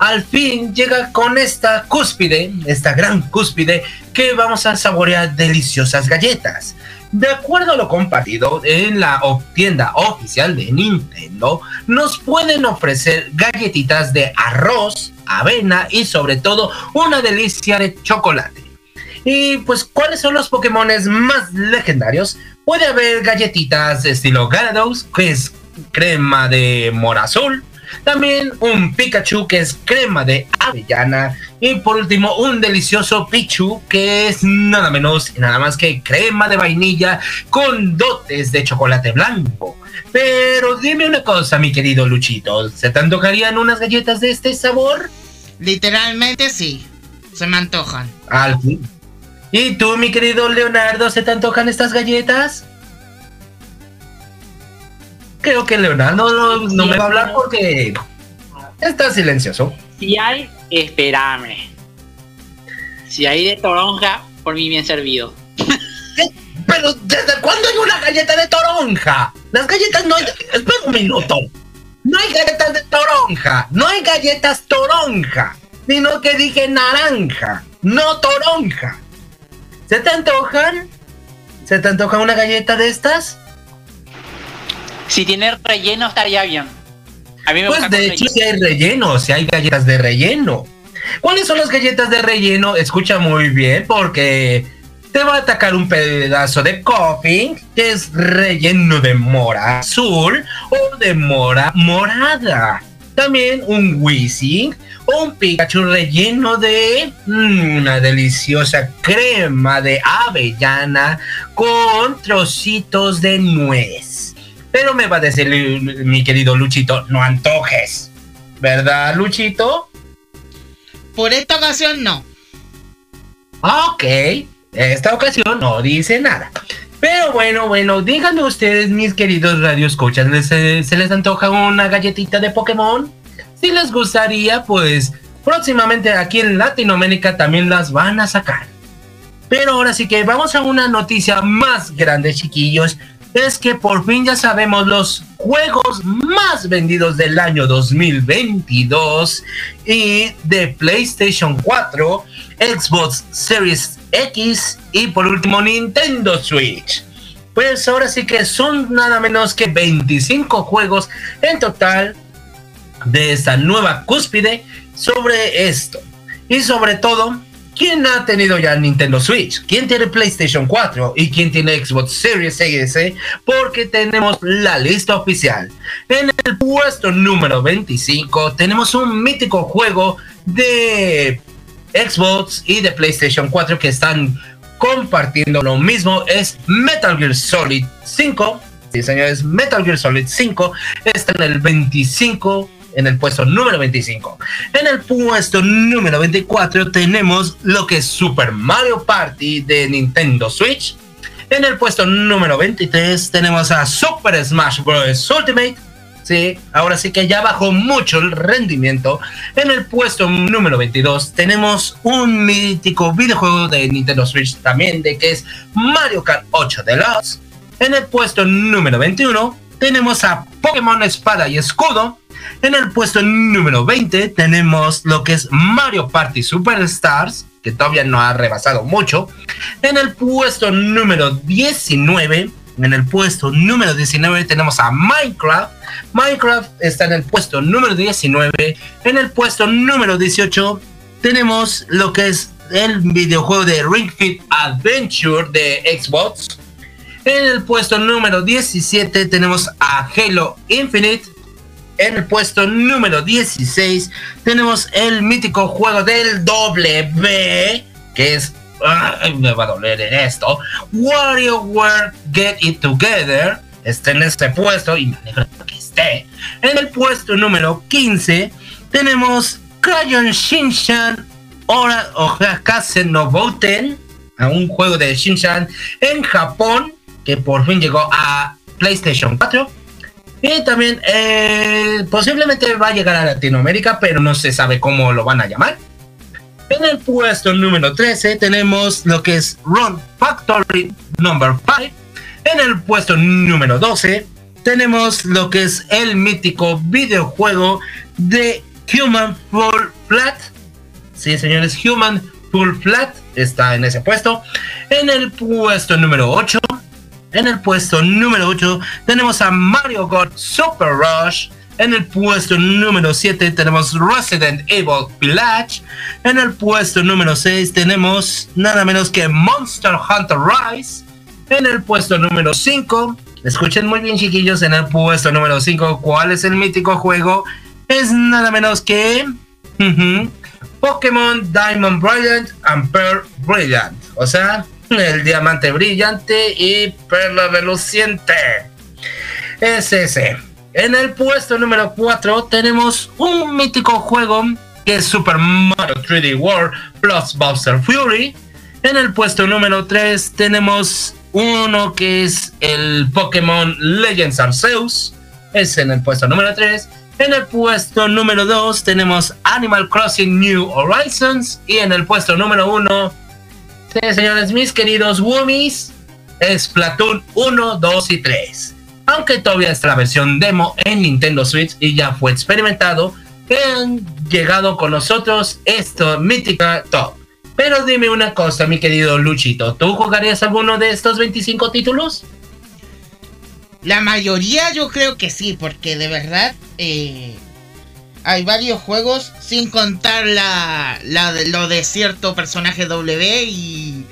al fin llega con esta cúspide, esta gran cúspide, que vamos a saborear deliciosas galletas. De acuerdo a lo compartido en la tienda oficial de Nintendo, nos pueden ofrecer galletitas de arroz, avena y sobre todo una delicia de chocolate. Y pues, ¿cuáles son los Pokémones más legendarios? Puede haber galletitas de estilo Gyarados, que es crema de mora azul. También un Pikachu, que es crema de avellana. Y por último, un delicioso Pichu, que es nada menos y nada más que crema de vainilla con dotes de chocolate blanco. Pero dime una cosa, mi querido Luchito, ¿se te antojarían unas galletas de este sabor? Literalmente sí. Se me antojan. Al fin. ¿Y tú, mi querido Leonardo, se te antojan estas galletas? Creo que Leonardo no, no me va a hablar porque está silencioso. Si hay, espérame. Si hay de toronja, por mí bien servido. Pero ¿desde cuándo hay una galleta de toronja? Las galletas no hay... Espera un minuto. No hay galletas de toronja. No hay galletas toronja. Sino que dije naranja. No toronja. ¿Se te antojan? ¿Se te antoja una galleta de estas? Si tiene relleno estaría bien. A mí me Pues de hecho si hay relleno, si hay galletas de relleno. ¿Cuáles son las galletas de relleno? Escucha muy bien porque te va a atacar un pedazo de coffee que es relleno de mora azul o de mora morada. También un Wishing o un Pikachu relleno de mm, una deliciosa crema de avellana con trocitos de nuez. Pero me va a decir mi querido Luchito, no antojes. ¿Verdad, Luchito? Por esta ocasión no. Ok, esta ocasión no dice nada. Pero bueno, bueno, díganme ustedes, mis queridos radioescuchas, ¿les, eh, ¿se les antoja una galletita de Pokémon? Si les gustaría, pues próximamente aquí en Latinoamérica también las van a sacar. Pero ahora sí que vamos a una noticia más grande, chiquillos. Es que por fin ya sabemos los juegos más vendidos del año 2022 y de PlayStation 4, Xbox Series X y por último Nintendo Switch. Pues ahora sí que son nada menos que 25 juegos en total de esta nueva cúspide sobre esto. Y sobre todo, ¿quién ha tenido ya Nintendo Switch? ¿Quién tiene PlayStation 4? ¿Y quién tiene Xbox Series X? Porque tenemos la lista oficial. En el puesto número 25 tenemos un mítico juego de Xbox y de PlayStation 4 que están compartiendo lo mismo. Es Metal Gear Solid 5. Sí, señores, Metal Gear Solid 5 está en el 25 en el puesto número 25. En el puesto número 24 tenemos lo que es Super Mario Party de Nintendo Switch. En el puesto número 23 tenemos a Super Smash Bros. Ultimate. Sí, ahora sí que ya bajó mucho el rendimiento. En el puesto número 22 tenemos un mítico videojuego de Nintendo Switch también, de que es Mario Kart 8 Deluxe. En el puesto número 21 tenemos a Pokémon Espada y Escudo. En el puesto número 20 tenemos lo que es Mario Party Superstars, que todavía no ha rebasado mucho. En el puesto número 19, en el puesto número 19 tenemos a Minecraft. Minecraft está en el puesto número 19. En el puesto número 18 tenemos lo que es el videojuego de Ring Fit Adventure de Xbox. En el puesto número 17 tenemos a Halo Infinite. En el puesto número 16 tenemos el mítico juego del W, que es... Ay, me va a doler en esto. WarioWare Get It Together. Está en este puesto y me alegro que esté. En el puesto número 15 tenemos Crayon Shinshan Ora Ohakase no Bouten. A un juego de Shinshan en Japón que por fin llegó a PlayStation 4. Y también eh, posiblemente va a llegar a Latinoamérica, pero no se sabe cómo lo van a llamar. En el puesto número 13 tenemos lo que es Run Factory Number 5. En el puesto número 12 tenemos lo que es el mítico videojuego de Human Full Flat. Sí, señores, Human Full Flat está en ese puesto. En el puesto número 8 en el puesto número 8 tenemos a Mario God Super Rush. En el puesto número 7 tenemos Resident Evil Village. En el puesto número 6 tenemos nada menos que Monster Hunter Rise. En el puesto número 5, escuchen muy bien chiquillos, en el puesto número 5, ¿cuál es el mítico juego? Es nada menos que Pokémon Diamond Brilliant and Pearl Brilliant. O sea, el diamante brillante y perla reluciente. Es ese. En el puesto número 4 tenemos un mítico juego que es Super Mario 3D World plus Bowser Fury. En el puesto número 3 tenemos uno que es el Pokémon Legends Arceus. Es en el puesto número 3. En el puesto número 2 tenemos Animal Crossing New Horizons. Y en el puesto número 1 Sí, señores, mis queridos Woomies, es Platoon 1, 2 y 3. Aunque todavía está la versión demo en Nintendo Switch y ya fue experimentado, han llegado con nosotros esto, Mítica Top. Pero dime una cosa, mi querido Luchito, ¿tú jugarías alguno de estos 25 títulos? La mayoría yo creo que sí, porque de verdad eh, hay varios juegos, sin contar la, la lo de cierto personaje W y,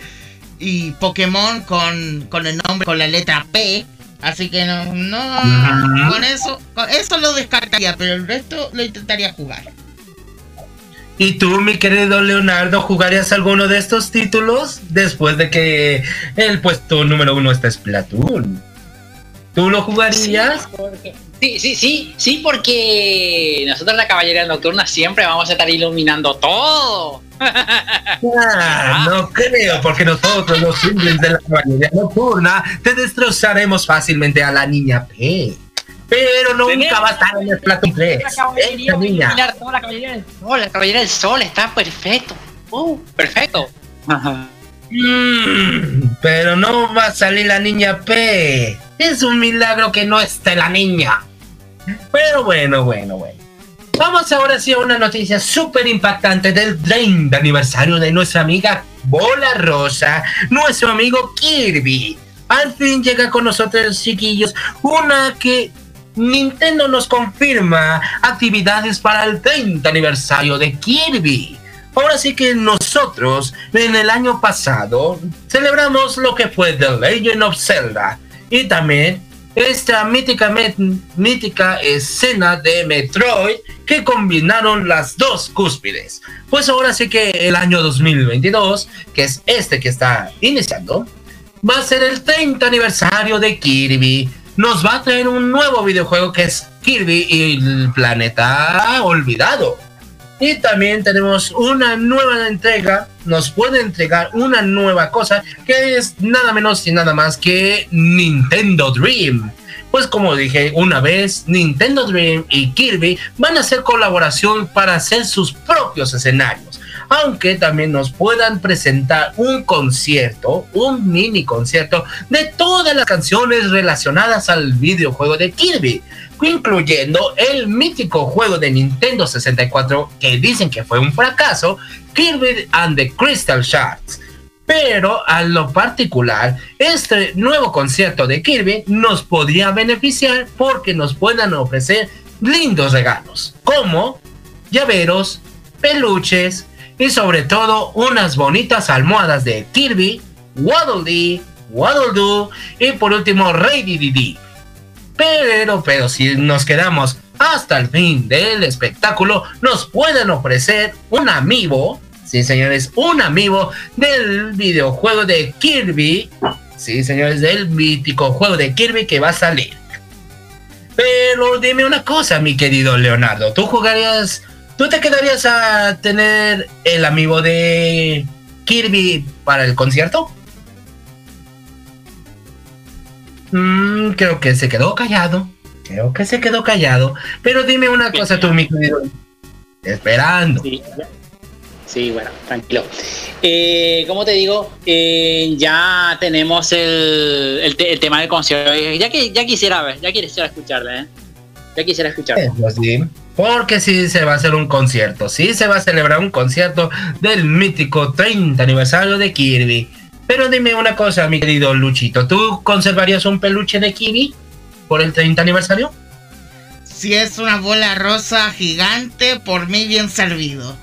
y Pokémon con, con el nombre, con la letra P. Así que no, no con eso, con eso lo descartaría, pero el resto lo intentaría jugar. ¿Y tú, mi querido Leonardo, jugarías alguno de estos títulos después de que el puesto número uno está Splatoon? ¿Tú lo jugarías? Sí, sí, sí, sí, porque nosotros la caballería nocturna siempre vamos a estar iluminando todo. [laughs] Ah, no creo, porque nosotros, los simples de la caballería nocturna, te destrozaremos fácilmente a la niña P. Pero nunca va a estar en el plato 3. La caballería, niña. Toda la caballería del sol, la caballería del sol está perfecto. Uh, perfecto. Mm, pero no va a salir la niña P. Es un milagro que no esté la niña. Pero bueno, bueno, bueno. Vamos ahora sí a una noticia súper impactante del 30 aniversario de nuestra amiga Bola Rosa, nuestro amigo Kirby. Al fin llega con nosotros, chiquillos, una que Nintendo nos confirma actividades para el 30 aniversario de Kirby. Ahora sí que nosotros en el año pasado celebramos lo que fue The Legend of Zelda y también esta mítica, mítica escena de Metroid que combinaron las dos cúspides. Pues ahora sí que el año 2022, que es este que está iniciando, va a ser el 30 aniversario de Kirby. Nos va a traer un nuevo videojuego que es Kirby y el planeta olvidado. Y también tenemos una nueva entrega, nos puede entregar una nueva cosa que es nada menos y nada más que Nintendo Dream. Pues como dije una vez, Nintendo Dream y Kirby van a hacer colaboración para hacer sus propios escenarios. Aunque también nos puedan presentar un concierto, un mini concierto de todas las canciones relacionadas al videojuego de Kirby incluyendo el mítico juego de Nintendo 64 que dicen que fue un fracaso, Kirby and the Crystal Shards. Pero a lo particular, este nuevo concierto de Kirby nos podría beneficiar porque nos puedan ofrecer lindos regalos, como llaveros, peluches y sobre todo unas bonitas almohadas de Kirby, Waddle Dee, Waddle Doo y por último Ray Dee pero, pero si nos quedamos hasta el fin del espectáculo, nos pueden ofrecer un amiibo, sí señores, un amiibo del videojuego de Kirby, sí señores, del mítico juego de Kirby que va a salir. Pero dime una cosa, mi querido Leonardo, ¿tú jugarías, tú te quedarías a tener el amiibo de Kirby para el concierto? Mm, creo que se quedó callado. Creo que se quedó callado. Pero dime una cosa tú, mi querido. Esperando. Sí, bueno, tranquilo. Eh, como te digo, eh, ya tenemos el, el, tema del concierto. Ya que ya quisiera ver, ya quisiera escucharle, ¿eh? Ya quisiera escucharle. sí, porque sí se va a hacer un concierto. Sí se va a celebrar un concierto del mítico 30 aniversario de Kirby. Pero dime una cosa, mi querido Luchito, ¿tú conservarías un peluche de Kiwi por el 30 aniversario? Si es una bola rosa gigante, por mí bien servido.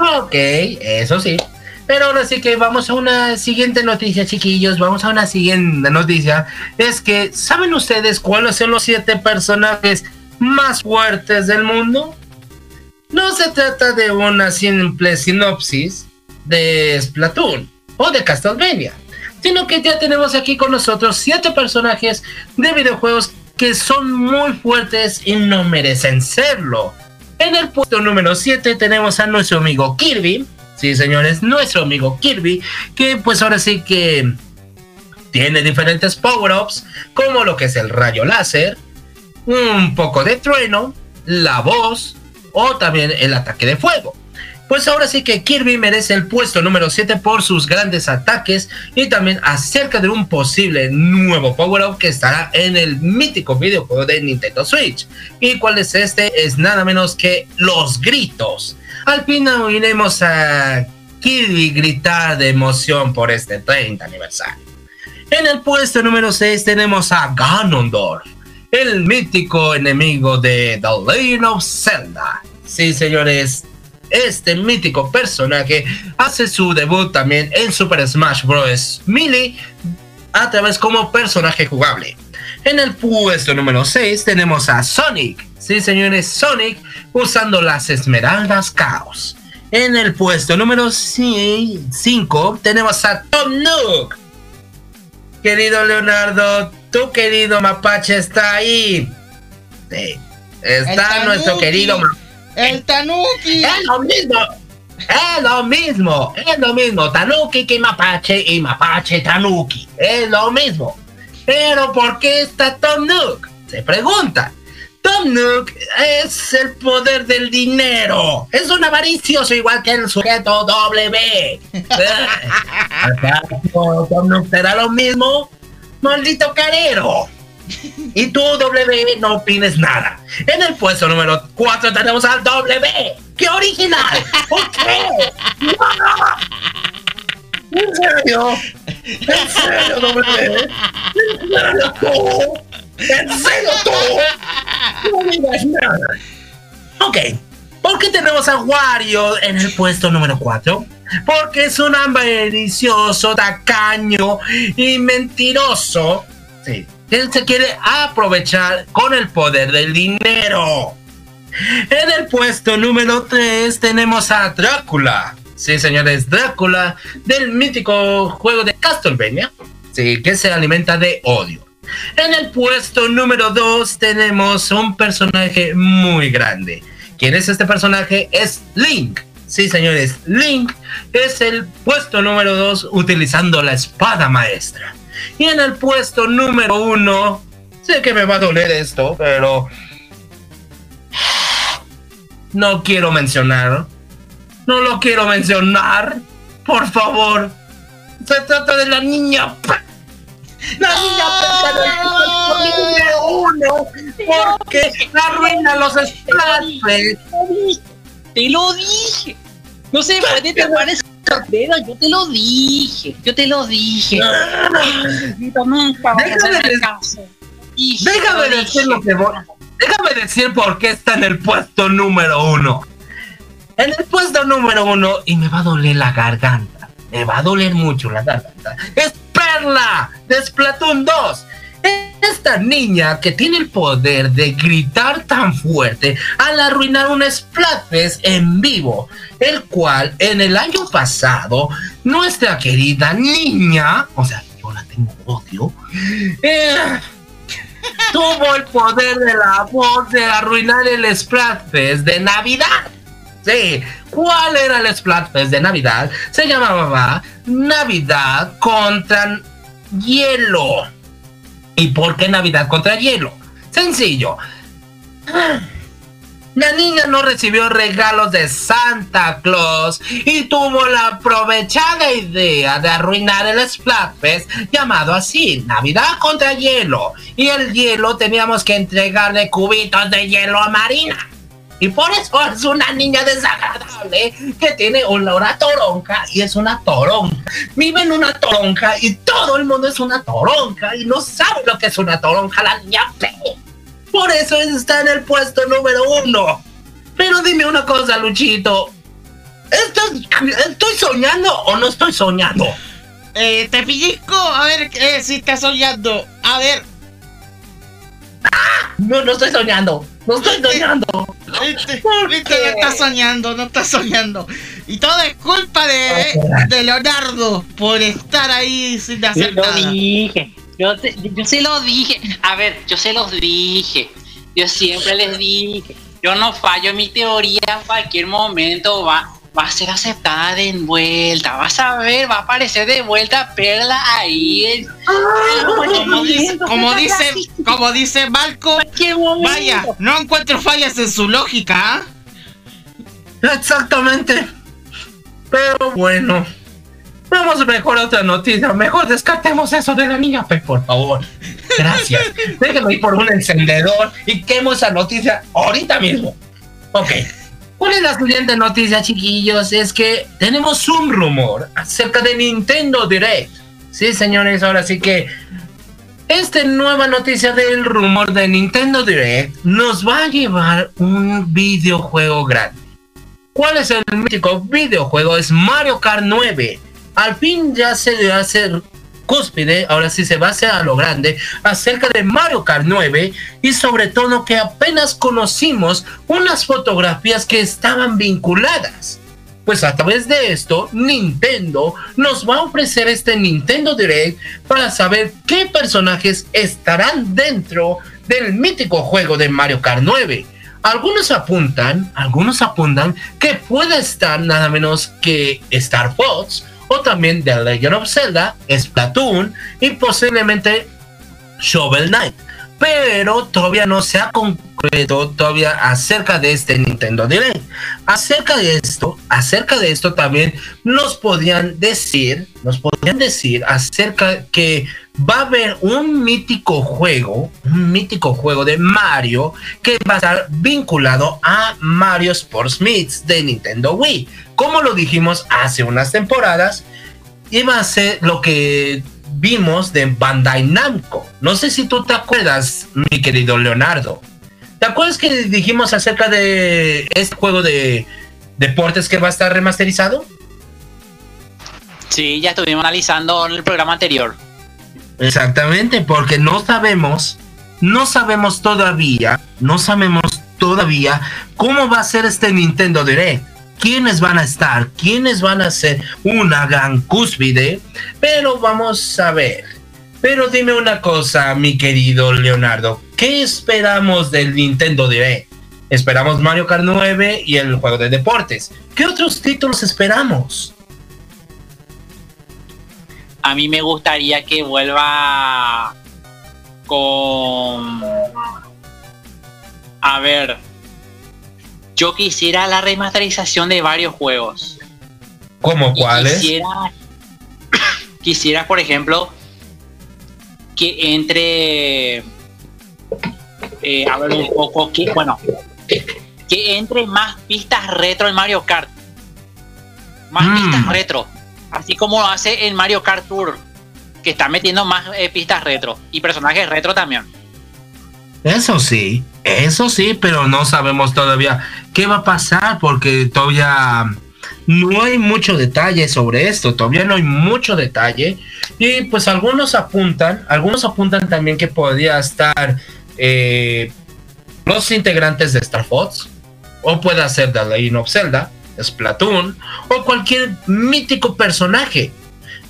Ok, eso sí. Pero ahora sí que vamos a una siguiente noticia, chiquillos. Vamos a una siguiente noticia. Es que, ¿saben ustedes cuáles son los siete personajes más fuertes del mundo? No se trata de una simple sinopsis, de Splatoon o de Castlevania, sino que ya tenemos aquí con nosotros siete personajes de videojuegos que son muy fuertes y no merecen serlo. En el puesto número 7 tenemos a nuestro amigo Kirby. Sí, señores, nuestro amigo Kirby, que pues ahora sí que tiene diferentes power-ups, como lo que es el rayo láser, un poco de trueno, la voz o también el ataque de fuego. Pues ahora sí que Kirby merece el puesto número 7 por sus grandes ataques y también acerca de un posible nuevo power-up que estará en el mítico videojuego de Nintendo Switch. ¿Y cuál es este? Es nada menos que los gritos. Al fin oiremos a Kirby gritar de emoción por este 30 aniversario. En el puesto número 6 tenemos a Ganondorf, el mítico enemigo de The Legend of Zelda. Sí, señores, este mítico personaje hace su debut también en Super Smash Bros. Melee a través como personaje jugable. En el puesto número 6 tenemos a Sonic. Sí, señores, Sonic usando las Esmeraldas Chaos. En el puesto número 5 tenemos a Tom Nook. Querido Leonardo, tu querido mapache está ahí. Sí, está nuestro querido mapache el Tanuki. Es lo mismo. Es lo mismo. Es lo mismo. Tanuki que Mapache y Mapache Tanuki. Es lo mismo. Pero ¿por qué está Tom Nook? Se pregunta. Tom Nook es el poder del dinero. Es un avaricioso igual que el sujeto W. [laughs] [laughs] Tom Nook da lo mismo. Maldito carero. Y tú, W, no opines nada. En el puesto número 4 tenemos al W. ¡Qué original! ¿Por qué? ¿En serio? ¿En serio, W? ¿En serio tú? ¿En serio tú? No digas nada. Ok. ¿Por qué tenemos a Wario en el puesto número 4? Porque es un delicioso, tacaño y mentiroso. Sí. Él se quiere aprovechar con el poder del dinero. En el puesto número 3 tenemos a Drácula. Sí, señores, Drácula del mítico juego de Castlevania. Sí, que se alimenta de odio. En el puesto número 2 tenemos un personaje muy grande. ¿Quién es este personaje? Es Link. Sí, señores, Link es el puesto número 2 utilizando la espada maestra. Y en el puesto número 1, sé que me va a doler esto, pero no quiero mencionar. No lo quiero mencionar. Por favor. Se trata de la niña. La niña número uno. Porque arruina los Splatfest. Te lo dije. No sé, puede tomar esa sorpresa. Yo te lo dije. Yo te lo dije. [laughs] Déjame decir lo que voy. Déjame decir por qué está en el puesto número uno. En el puesto número uno, y me va a doler la garganta. Me va a doler mucho la garganta. Es Perla de Splatoon 2. Esta niña que tiene el poder de gritar tan fuerte al arruinar un Splatfest en vivo, el cual en el año pasado nuestra querida niña, o sea, yo la tengo odio, eh, tuvo el poder de la voz de arruinar el Splatfest de Navidad. Sí, ¿cuál era el Splatfest de Navidad? Se llamaba Navidad contra hielo. ¿Y por qué Navidad contra hielo? Sencillo. La niña no recibió regalos de Santa Claus y tuvo la aprovechada idea de arruinar el Splatfest llamado así, Navidad contra hielo. Y el hielo teníamos que entregarle cubitos de hielo a Marina. Y por eso es una niña desagradable que tiene una toronca y es una toronca. Vive en una toronca y todo el mundo es una toronca y no sabe lo que es una toronca la niña Por eso está en el puesto número uno. Pero dime una cosa, Luchito. ¿Estoy, estoy soñando o no estoy soñando? Eh, te pellizco, a ver eh, si estás soñando. A ver. ¡Ah! No, no estoy soñando. No estoy [laughs] soñando. Viste, viste, no estás soñando, no estás soñando. Y todo es culpa de, de Leonardo por estar ahí sin hacer yo nada. Lo dije. Yo, te- yo se lo dije. A ver, yo se los dije. Yo siempre les dije. Yo no fallo mi teoría. En cualquier momento va, va a ser aceptada de vuelta. Vas a ver, va a aparecer de vuelta Perla ahí. Como dice, como dice, como dice vaya, no encuentro fallas en su lógica, ¿ah? Exactamente. Pero bueno. Vamos mejor a otra noticia. Mejor descartemos eso de la niña P, por favor. Gracias. [laughs] Déjenme ir por un encendedor y quemo esa noticia ahorita mismo. Ok. ¿Cuál es la siguiente noticia, chiquillos? Es que tenemos un rumor acerca de Nintendo Direct. Sí, señores, ahora sí que esta nueva noticia del rumor de Nintendo Direct nos va a llevar un videojuego grande. ¿Cuál es el mítico videojuego? Es Mario Kart 9. Al fin ya se hace cúspide, ahora sí se va a lo grande, acerca de Mario Kart 9 y sobre todo que apenas conocimos unas fotografías que estaban vinculadas. Pues a través de esto, Nintendo nos va a ofrecer este Nintendo Direct para saber qué personajes estarán dentro del mítico juego de Mario Kart 9. Algunos apuntan, algunos apuntan que puede estar nada menos que Star Fox o también The Legend of Zelda, Splatoon y posiblemente Shovel Knight. Pero todavía no se ha con- concreto todavía acerca de este Nintendo Direct. Acerca de esto, acerca de esto también nos podían decir, nos podían decir acerca que va a haber un mítico juego, un mítico juego de Mario que va a estar vinculado a Mario Sports Meets de Nintendo Wii. Como lo dijimos hace unas temporadas, iba a ser lo que vimos de Bandai Namco. No sé si tú te acuerdas, mi querido Leonardo. ¿Te acuerdas que dijimos acerca de este juego de deportes que va a estar remasterizado? Sí, ya estuvimos analizando en el programa anterior. Exactamente, porque no sabemos, no sabemos todavía, no sabemos todavía cómo va a ser este Nintendo Direct. Quiénes van a estar, quiénes van a ser una gran cúspide, pero vamos a ver. Pero dime una cosa, mi querido Leonardo, ¿qué esperamos del Nintendo Direct? Esperamos Mario Kart 9 y el juego de deportes. ¿Qué otros títulos esperamos? A mí me gustaría que vuelva con... A ver. Yo quisiera la remasterización de varios juegos. ¿Cómo cuáles? Quisiera, [coughs] quisiera, por ejemplo, que entre... Eh, a ver un poco, que, bueno, que entre más pistas retro en Mario Kart. Más Mm. pistas retro. Así como lo hace en Mario Kart Tour. Que está metiendo más eh, pistas retro. Y personajes retro también. Eso sí, eso sí, pero no sabemos todavía qué va a pasar porque todavía no hay mucho detalle sobre esto, todavía no hay mucho detalle. Y pues algunos apuntan, algunos apuntan también que podría estar eh, los integrantes de Star Fox o puede ser The Legend of Zelda, Splatoon o cualquier mítico personaje,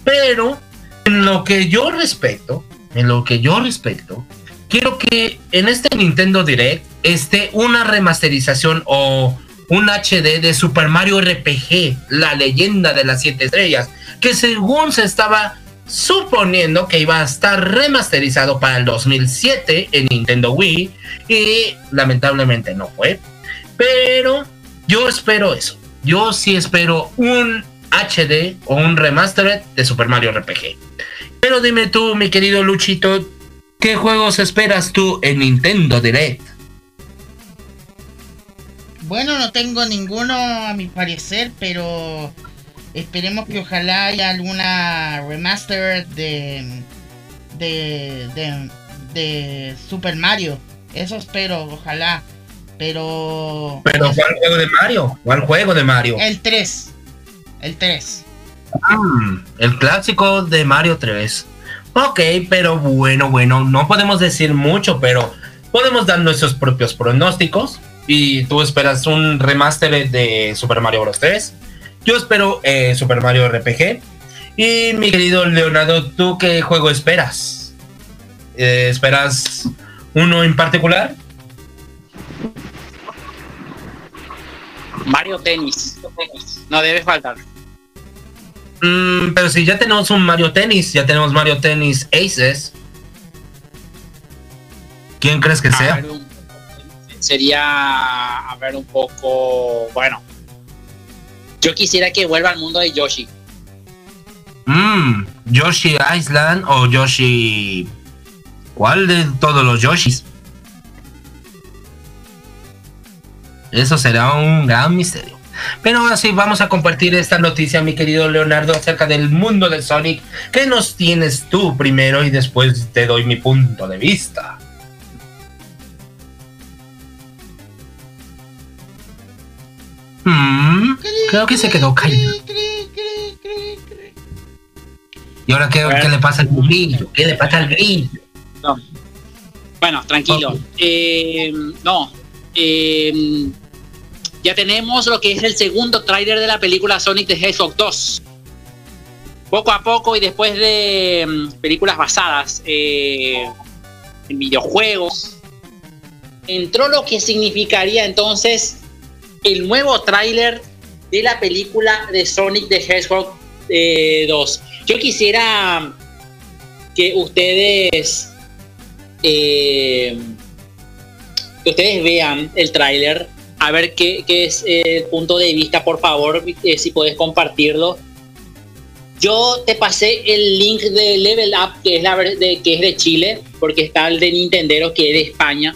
pero en lo que yo respeto, en lo que yo respeto, quiero que en este Nintendo Direct esté una remasterización o un HD de Super Mario RPG, la leyenda de las siete estrellas, que según se estaba suponiendo que iba a estar remasterizado para el 2007 en Nintendo Wii y lamentablemente no fue. Pero yo espero eso. Yo sí espero un HD o un remastered de Super Mario RPG. Pero dime tú, mi querido Luchito, ¿qué juegos esperas tú en Nintendo Direct? Bueno, no tengo ninguno a mi parecer, pero esperemos que ojalá haya alguna remaster de de, de, de Super Mario. Eso espero, ojalá. Pero Pero ¿cuál juego de Mario? ¿Cuál juego de Mario? el 3. El 3. Mm, el clásico de Mario 3. Ok, pero bueno, bueno, no podemos decir mucho, pero podemos dar nuestros propios pronósticos. Y tú esperas un remaster de Super Mario Bros. 3. Yo espero eh, Super Mario RPG. Y mi querido Leonardo, ¿tú qué juego esperas? Eh, ¿Esperas uno en particular? Mario Tennis. No debe faltar. Mm, pero si ya tenemos un Mario Tennis, ya tenemos Mario Tennis Aces. ¿Quién crees que A sea? ver, un- sería, a ver, un poco, bueno. Yo quisiera que vuelva al mundo de Yoshi. Mm, Yoshi Island o Yoshi. ¿Cuál de todos los Yoshis? Eso será un gran misterio. Pero ahora sí, vamos a compartir esta noticia, mi querido Leonardo, acerca del mundo de Sonic. ¿Qué nos tienes tú primero y después te doy mi punto de vista? Mm, creo que se quedó callado. ¿Y ahora qué, qué le pasa al grillo? ¿Qué le pasa al grillo? No. Bueno, tranquilo. Eh, no. eh, ya tenemos lo que es el segundo tráiler de la película Sonic the Hedgehog 2. Poco a poco y después de mm, películas basadas eh, en videojuegos, entró lo que significaría entonces el nuevo tráiler de la película de Sonic the Hedgehog eh, 2. Yo quisiera que ustedes eh, que ustedes vean el tráiler, a ver qué, es el punto de vista, por favor, eh, si puedes compartirlo. Yo te pasé el link de Level Up, que es, la, de, que es de Chile, porque está el de Nintendero, que es de España.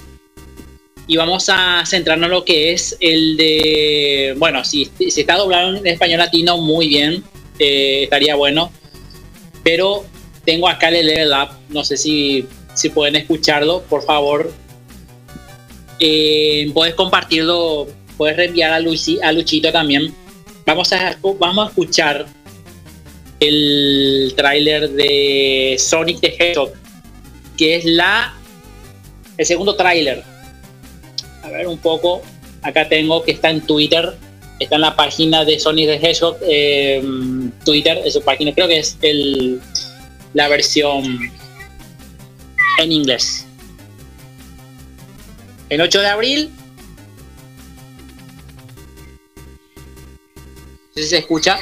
Y vamos a centrarnos en lo que es el de. Bueno, si, si está doblado en español latino, muy bien. eh, estaría bueno. Pero tengo acá el Level Up. No sé si, si pueden escucharlo, por favor. Eh, puedes compartirlo, puedes reenviar a, Lucy, a Luchito también. Vamos a, vamos a escuchar el tráiler de Sonic the Hedgehog, que es la el segundo tráiler. A ver un poco, acá tengo que está en Twitter, está en la página de Sonic the Hedgehog, eh, Twitter, es su página, creo que es el, la versión en inglés. El 8 de abril. No si se escucha.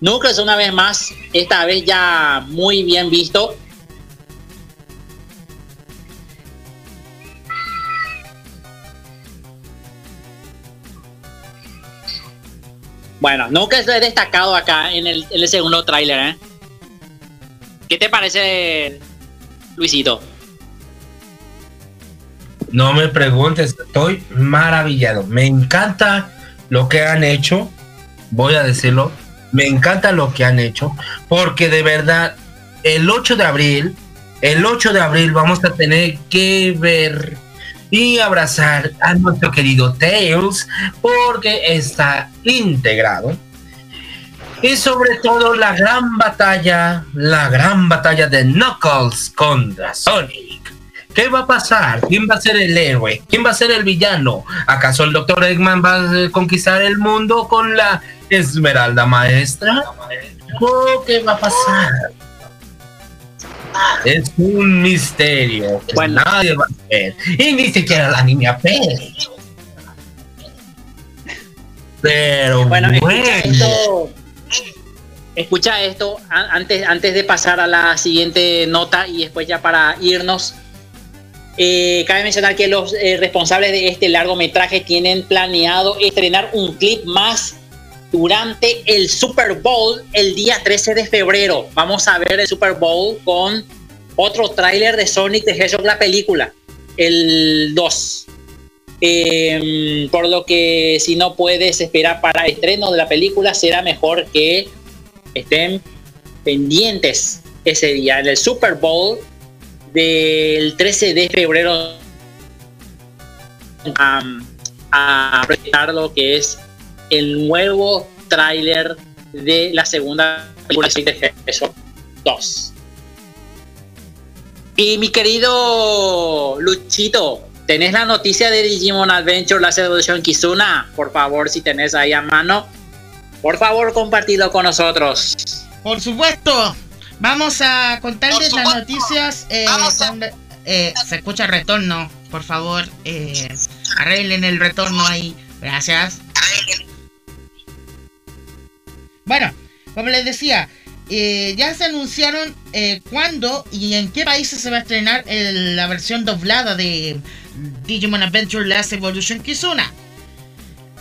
Núcleos una vez más, esta vez ya muy bien visto. Bueno, lo he destacado acá en el, en el segundo tráiler, ¿eh? ¿Qué te parece, Luisito? No me preguntes, estoy maravillado. Me encanta lo que han hecho, voy a decirlo, me encanta lo que han hecho, porque de verdad, el 8 de abril, el 8 de abril vamos a tener que ver y abrazar a nuestro querido Tails, porque está integrado. Y sobre todo la gran batalla, la gran batalla de Knuckles contra Sonic. ¿Qué va a pasar? ¿Quién va a ser el héroe? ¿Quién va a ser el villano? ¿Acaso el Dr. Eggman va a conquistar el mundo con la Esmeralda Maestra? ¿O ¿Qué va a pasar? Es un misterio que nadie va a ver. Y ni siquiera la niña Pérez. Pero Bueno, bueno. escucha esto. Escucha esto antes, antes de pasar a la siguiente nota y después ya para irnos. Eh, cabe mencionar que los eh, responsables de este largometraje tienen planeado estrenar un clip más durante el Super Bowl el día 13 de febrero. Vamos a ver el Super Bowl con otro tráiler de Sonic the Hedgehog, la película, el 2. Eh, por lo que si no puedes esperar para el estreno de la película, será mejor que estén pendientes ese día en el Super Bowl del 13 de febrero a, a lo que es el nuevo tráiler de la segunda película de Hedgehog 2. Y mi querido Luchito, ¿tenés la noticia de Digimon Adventure Last Evolution Kizuna? Por favor, si tenés ahí a mano, por favor, compartilo con nosotros. Por supuesto. Vamos a contarles las noticias. eh, eh, se escucha retorno. Por favor, eh, arreglen el retorno ahí. Gracias. Bueno, como les decía, ya se anunciaron eh, cuándo y en qué países se va a estrenar el- la versión doblada de Digimon Adventure Last Evolution Kizuna.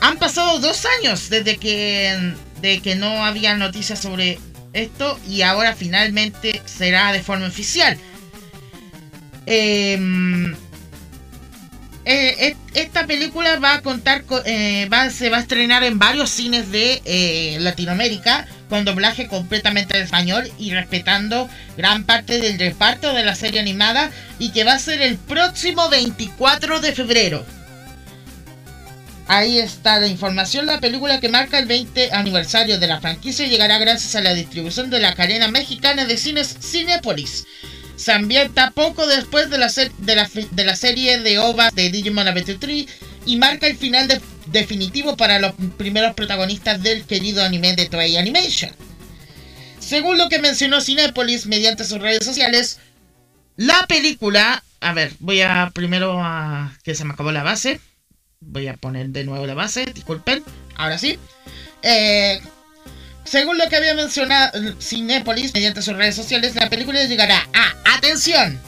Han pasado dos años desde que, de que no había noticias sobre esto y ahora finalmente será de forma oficial. Em, eh, et- esta película va a contar con, eh, va- se va a estrenar en varios cines de eh, Latinoamérica con doblaje completamente en español y respetando gran parte del reparto de la serie animada y que va a ser el próximo 24 de febrero. Ahí está la información. La película que marca el 20 aniversario de la franquicia llegará gracias a la distribución de la cadena mexicana de cines Cinepolis. Se ambienta poco después de la, serie de OVA de Digimon Adventure 3 y marca el final de- definitivo para los primeros protagonistas del querido anime de Toei Animation. Según lo que mencionó Cinepolis mediante sus redes sociales, la película... A ver, voy a primero a... que se me acabó la base. Voy a poner de nuevo la base, disculpen. Ahora sí. Eh, según lo que había mencionado Cinepolis mediante sus redes sociales, la película llegará a, atención,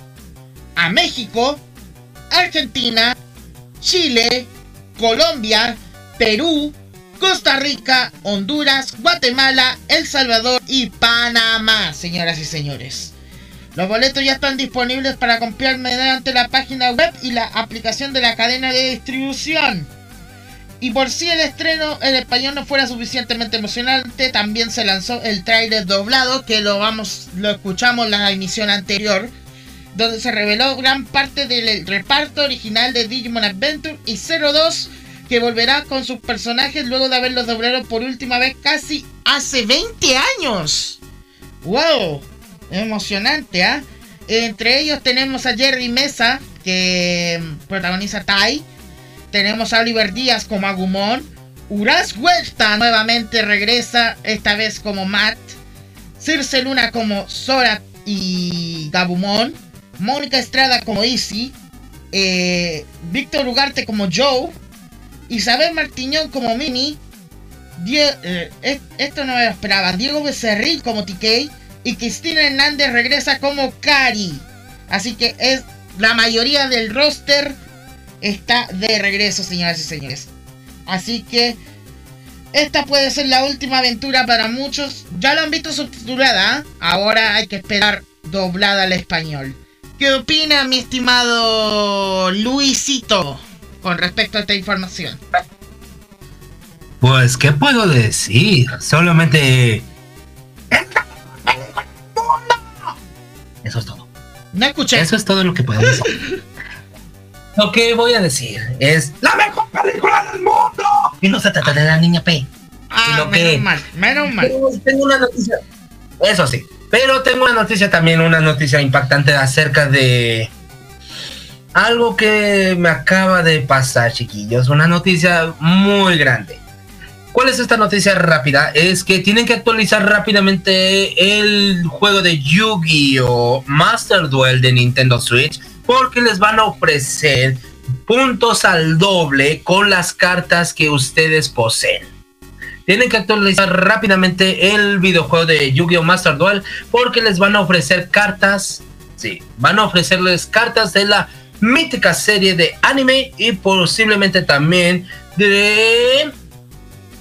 a México, Argentina, Chile, Colombia, Perú, Costa Rica, Honduras, Guatemala, El Salvador y Panamá, señoras y señores. Los boletos ya están disponibles para comprar mediante la página web y la aplicación de la cadena de distribución. Y por si el estreno en español no fuera suficientemente emocionante, también se lanzó el trailer doblado que lo vamos lo escuchamos la emisión anterior, donde se reveló gran parte del reparto original de Digimon Adventure y 02 que volverá con sus personajes luego de haberlos doblado por última vez casi hace 20 años. ¡Wow! Emocionante, ¿ah? Entre ellos tenemos a Jerry Mesa, que protagoniza Tai. Tenemos a Oliver Díaz como Agumon. Uras Huerta nuevamente regresa, esta vez como Matt. Circe Luna como Sora y Gabumon. Mónica Estrada como Izzy. Eh, Víctor Ugarte como Joe. Isabel Martiñón como Mimi. Eh, esto no me lo esperaba. Diego Becerril como TK. Y Cristina Hernández regresa como Cari. Así que es la mayoría del roster está de regreso, señoras y señores. Así que esta puede ser la última aventura para muchos. Ya lo han visto subtitulada. ¿ah? Ahora hay que esperar doblada al español. ¿Qué opina mi estimado Luisito con respecto a esta información? Pues, ¿qué puedo decir? Solamente... Eso es todo. No escuché. Eso es todo lo que puedo decir. Lo que voy a decir es la mejor película del mundo. Y no se trata de la niña P. Ah, menos mal, menos mal. Tengo una noticia. Eso sí. Pero tengo una noticia también, una noticia impactante acerca de algo que me acaba de pasar, chiquillos. Una noticia muy grande. ¿Cuál es esta noticia rápida? Es que tienen que actualizar rápidamente el juego de Yu-Gi-Oh! Master Duel de Nintendo Switch porque les van a ofrecer puntos al doble con las cartas que ustedes poseen. Tienen que actualizar rápidamente el videojuego de Yu-Gi-Oh! Master Duel porque les van a ofrecer cartas. Sí, van a ofrecerles cartas de la mítica serie de anime y posiblemente también de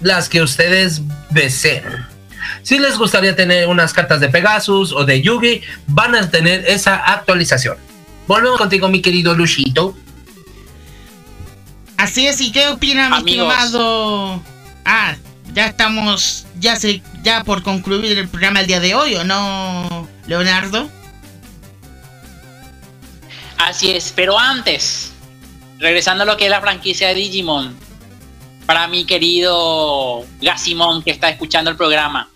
las que ustedes deseen. Si les gustaría tener unas cartas de Pegasus o de Yugi, van a tener esa actualización. Volvemos contigo, mi querido Luchito. Así es, ¿y qué opina mi estimado? Ah, ya estamos, ya se, ya por concluir el programa el día de hoy, ¿o no, Leonardo? Así es, pero antes, regresando a lo que es la franquicia de Digimon, para mi querido Gasimon que está escuchando el programa,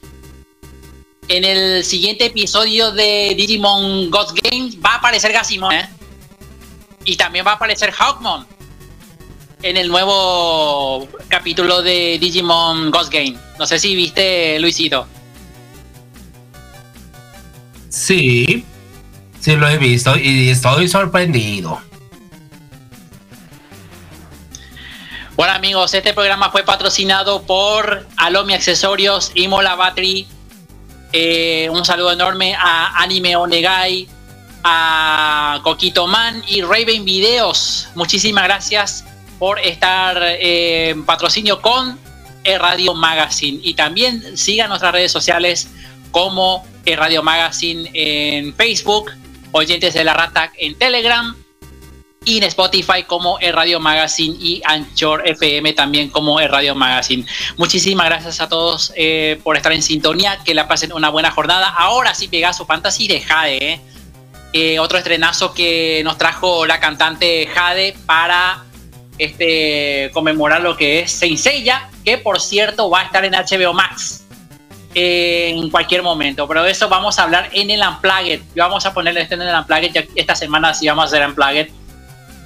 en el siguiente episodio de Digimon Ghost Games va a aparecer Gasimon, ¿eh? Y también va a aparecer Hawkmon en el nuevo capítulo de Digimon Ghost Game. No sé si viste, Luisito. Sí, sí lo he visto y estoy sorprendido. Bueno amigos, este programa fue patrocinado por Alomi Accesorios y Mola Battery eh, un saludo enorme a Anime Onegai, a Coquito Man y Raven Videos. Muchísimas gracias por estar eh, en patrocinio con Radio Magazine. Y también sigan nuestras redes sociales como Radio Magazine en Facebook, Oyentes de la Rata en Telegram y en Spotify como el Radio Magazine y Anchor FM también como el Radio Magazine. Muchísimas gracias a todos eh, por estar en sintonía, que la pasen una buena jornada. Ahora sí Pegaso Fantasy de Jade, eh. Eh, otro estrenazo que nos trajo la cantante Jade para este, conmemorar lo que es Saint que por cierto va a estar en HBO Max en cualquier momento. Pero de eso vamos a hablar en el Unplugged. Vamos a ponerle este en el Unplugged, ya esta semana sí vamos a hacer Unplugged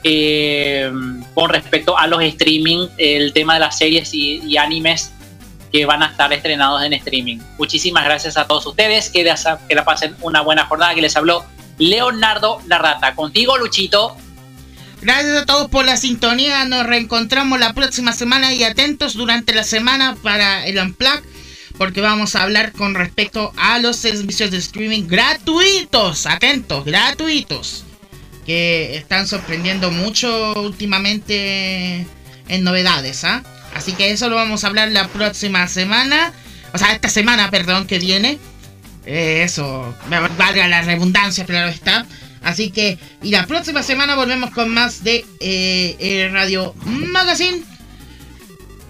eh, con respecto a los streaming, el tema de las series y, animes que van a estar estrenados en streaming. Muchísimas gracias a todos ustedes, que, que la pasen una buena jornada, que les habló Leonardo Larrata. Contigo, Luchito. Gracias a todos por la sintonía. Nos reencontramos la próxima semana y atentos durante la semana para el Unplug. Porque vamos a hablar con respecto a los servicios de streaming gratuitos. Atentos, gratuitos que están sorprendiendo mucho últimamente en novedades, ¿ah? Así que eso lo vamos a hablar la próxima semana. O sea, esta semana, perdón, que viene. Eh, eso, valga la redundancia, claro está. Así que, y la próxima semana volvemos con más de eh, eh, Radio Magazine.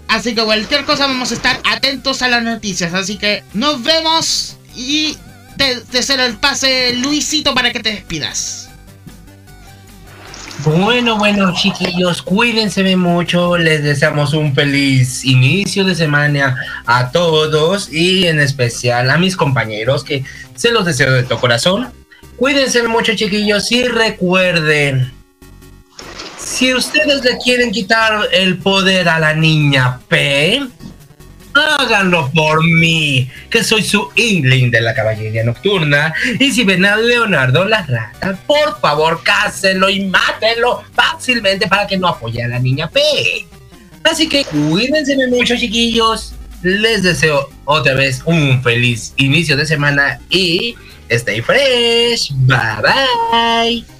Así que cualquier cosa vamos a estar atentos a las noticias. Así que nos vemos y te, te el pase, Luisito, para que te despidas. Bueno, bueno, chiquillos, cuídense mucho. Les deseamos un feliz inicio de semana a todos y en especial a mis compañeros que se los deseo de todo corazón. Cuídense mucho, chiquillos, y recuerden. Si ustedes le quieren quitar el poder a la niña P, háganlo por mí, que soy su Ingling de la caballería nocturna. Y si ven a Leonardo la rata, por favor, cásenlo y mátenlo fácilmente para que no apoye a la niña P. Así que cuídense mucho, chiquillos. Les deseo otra vez un feliz inicio de semana y stay fresh. Bye bye.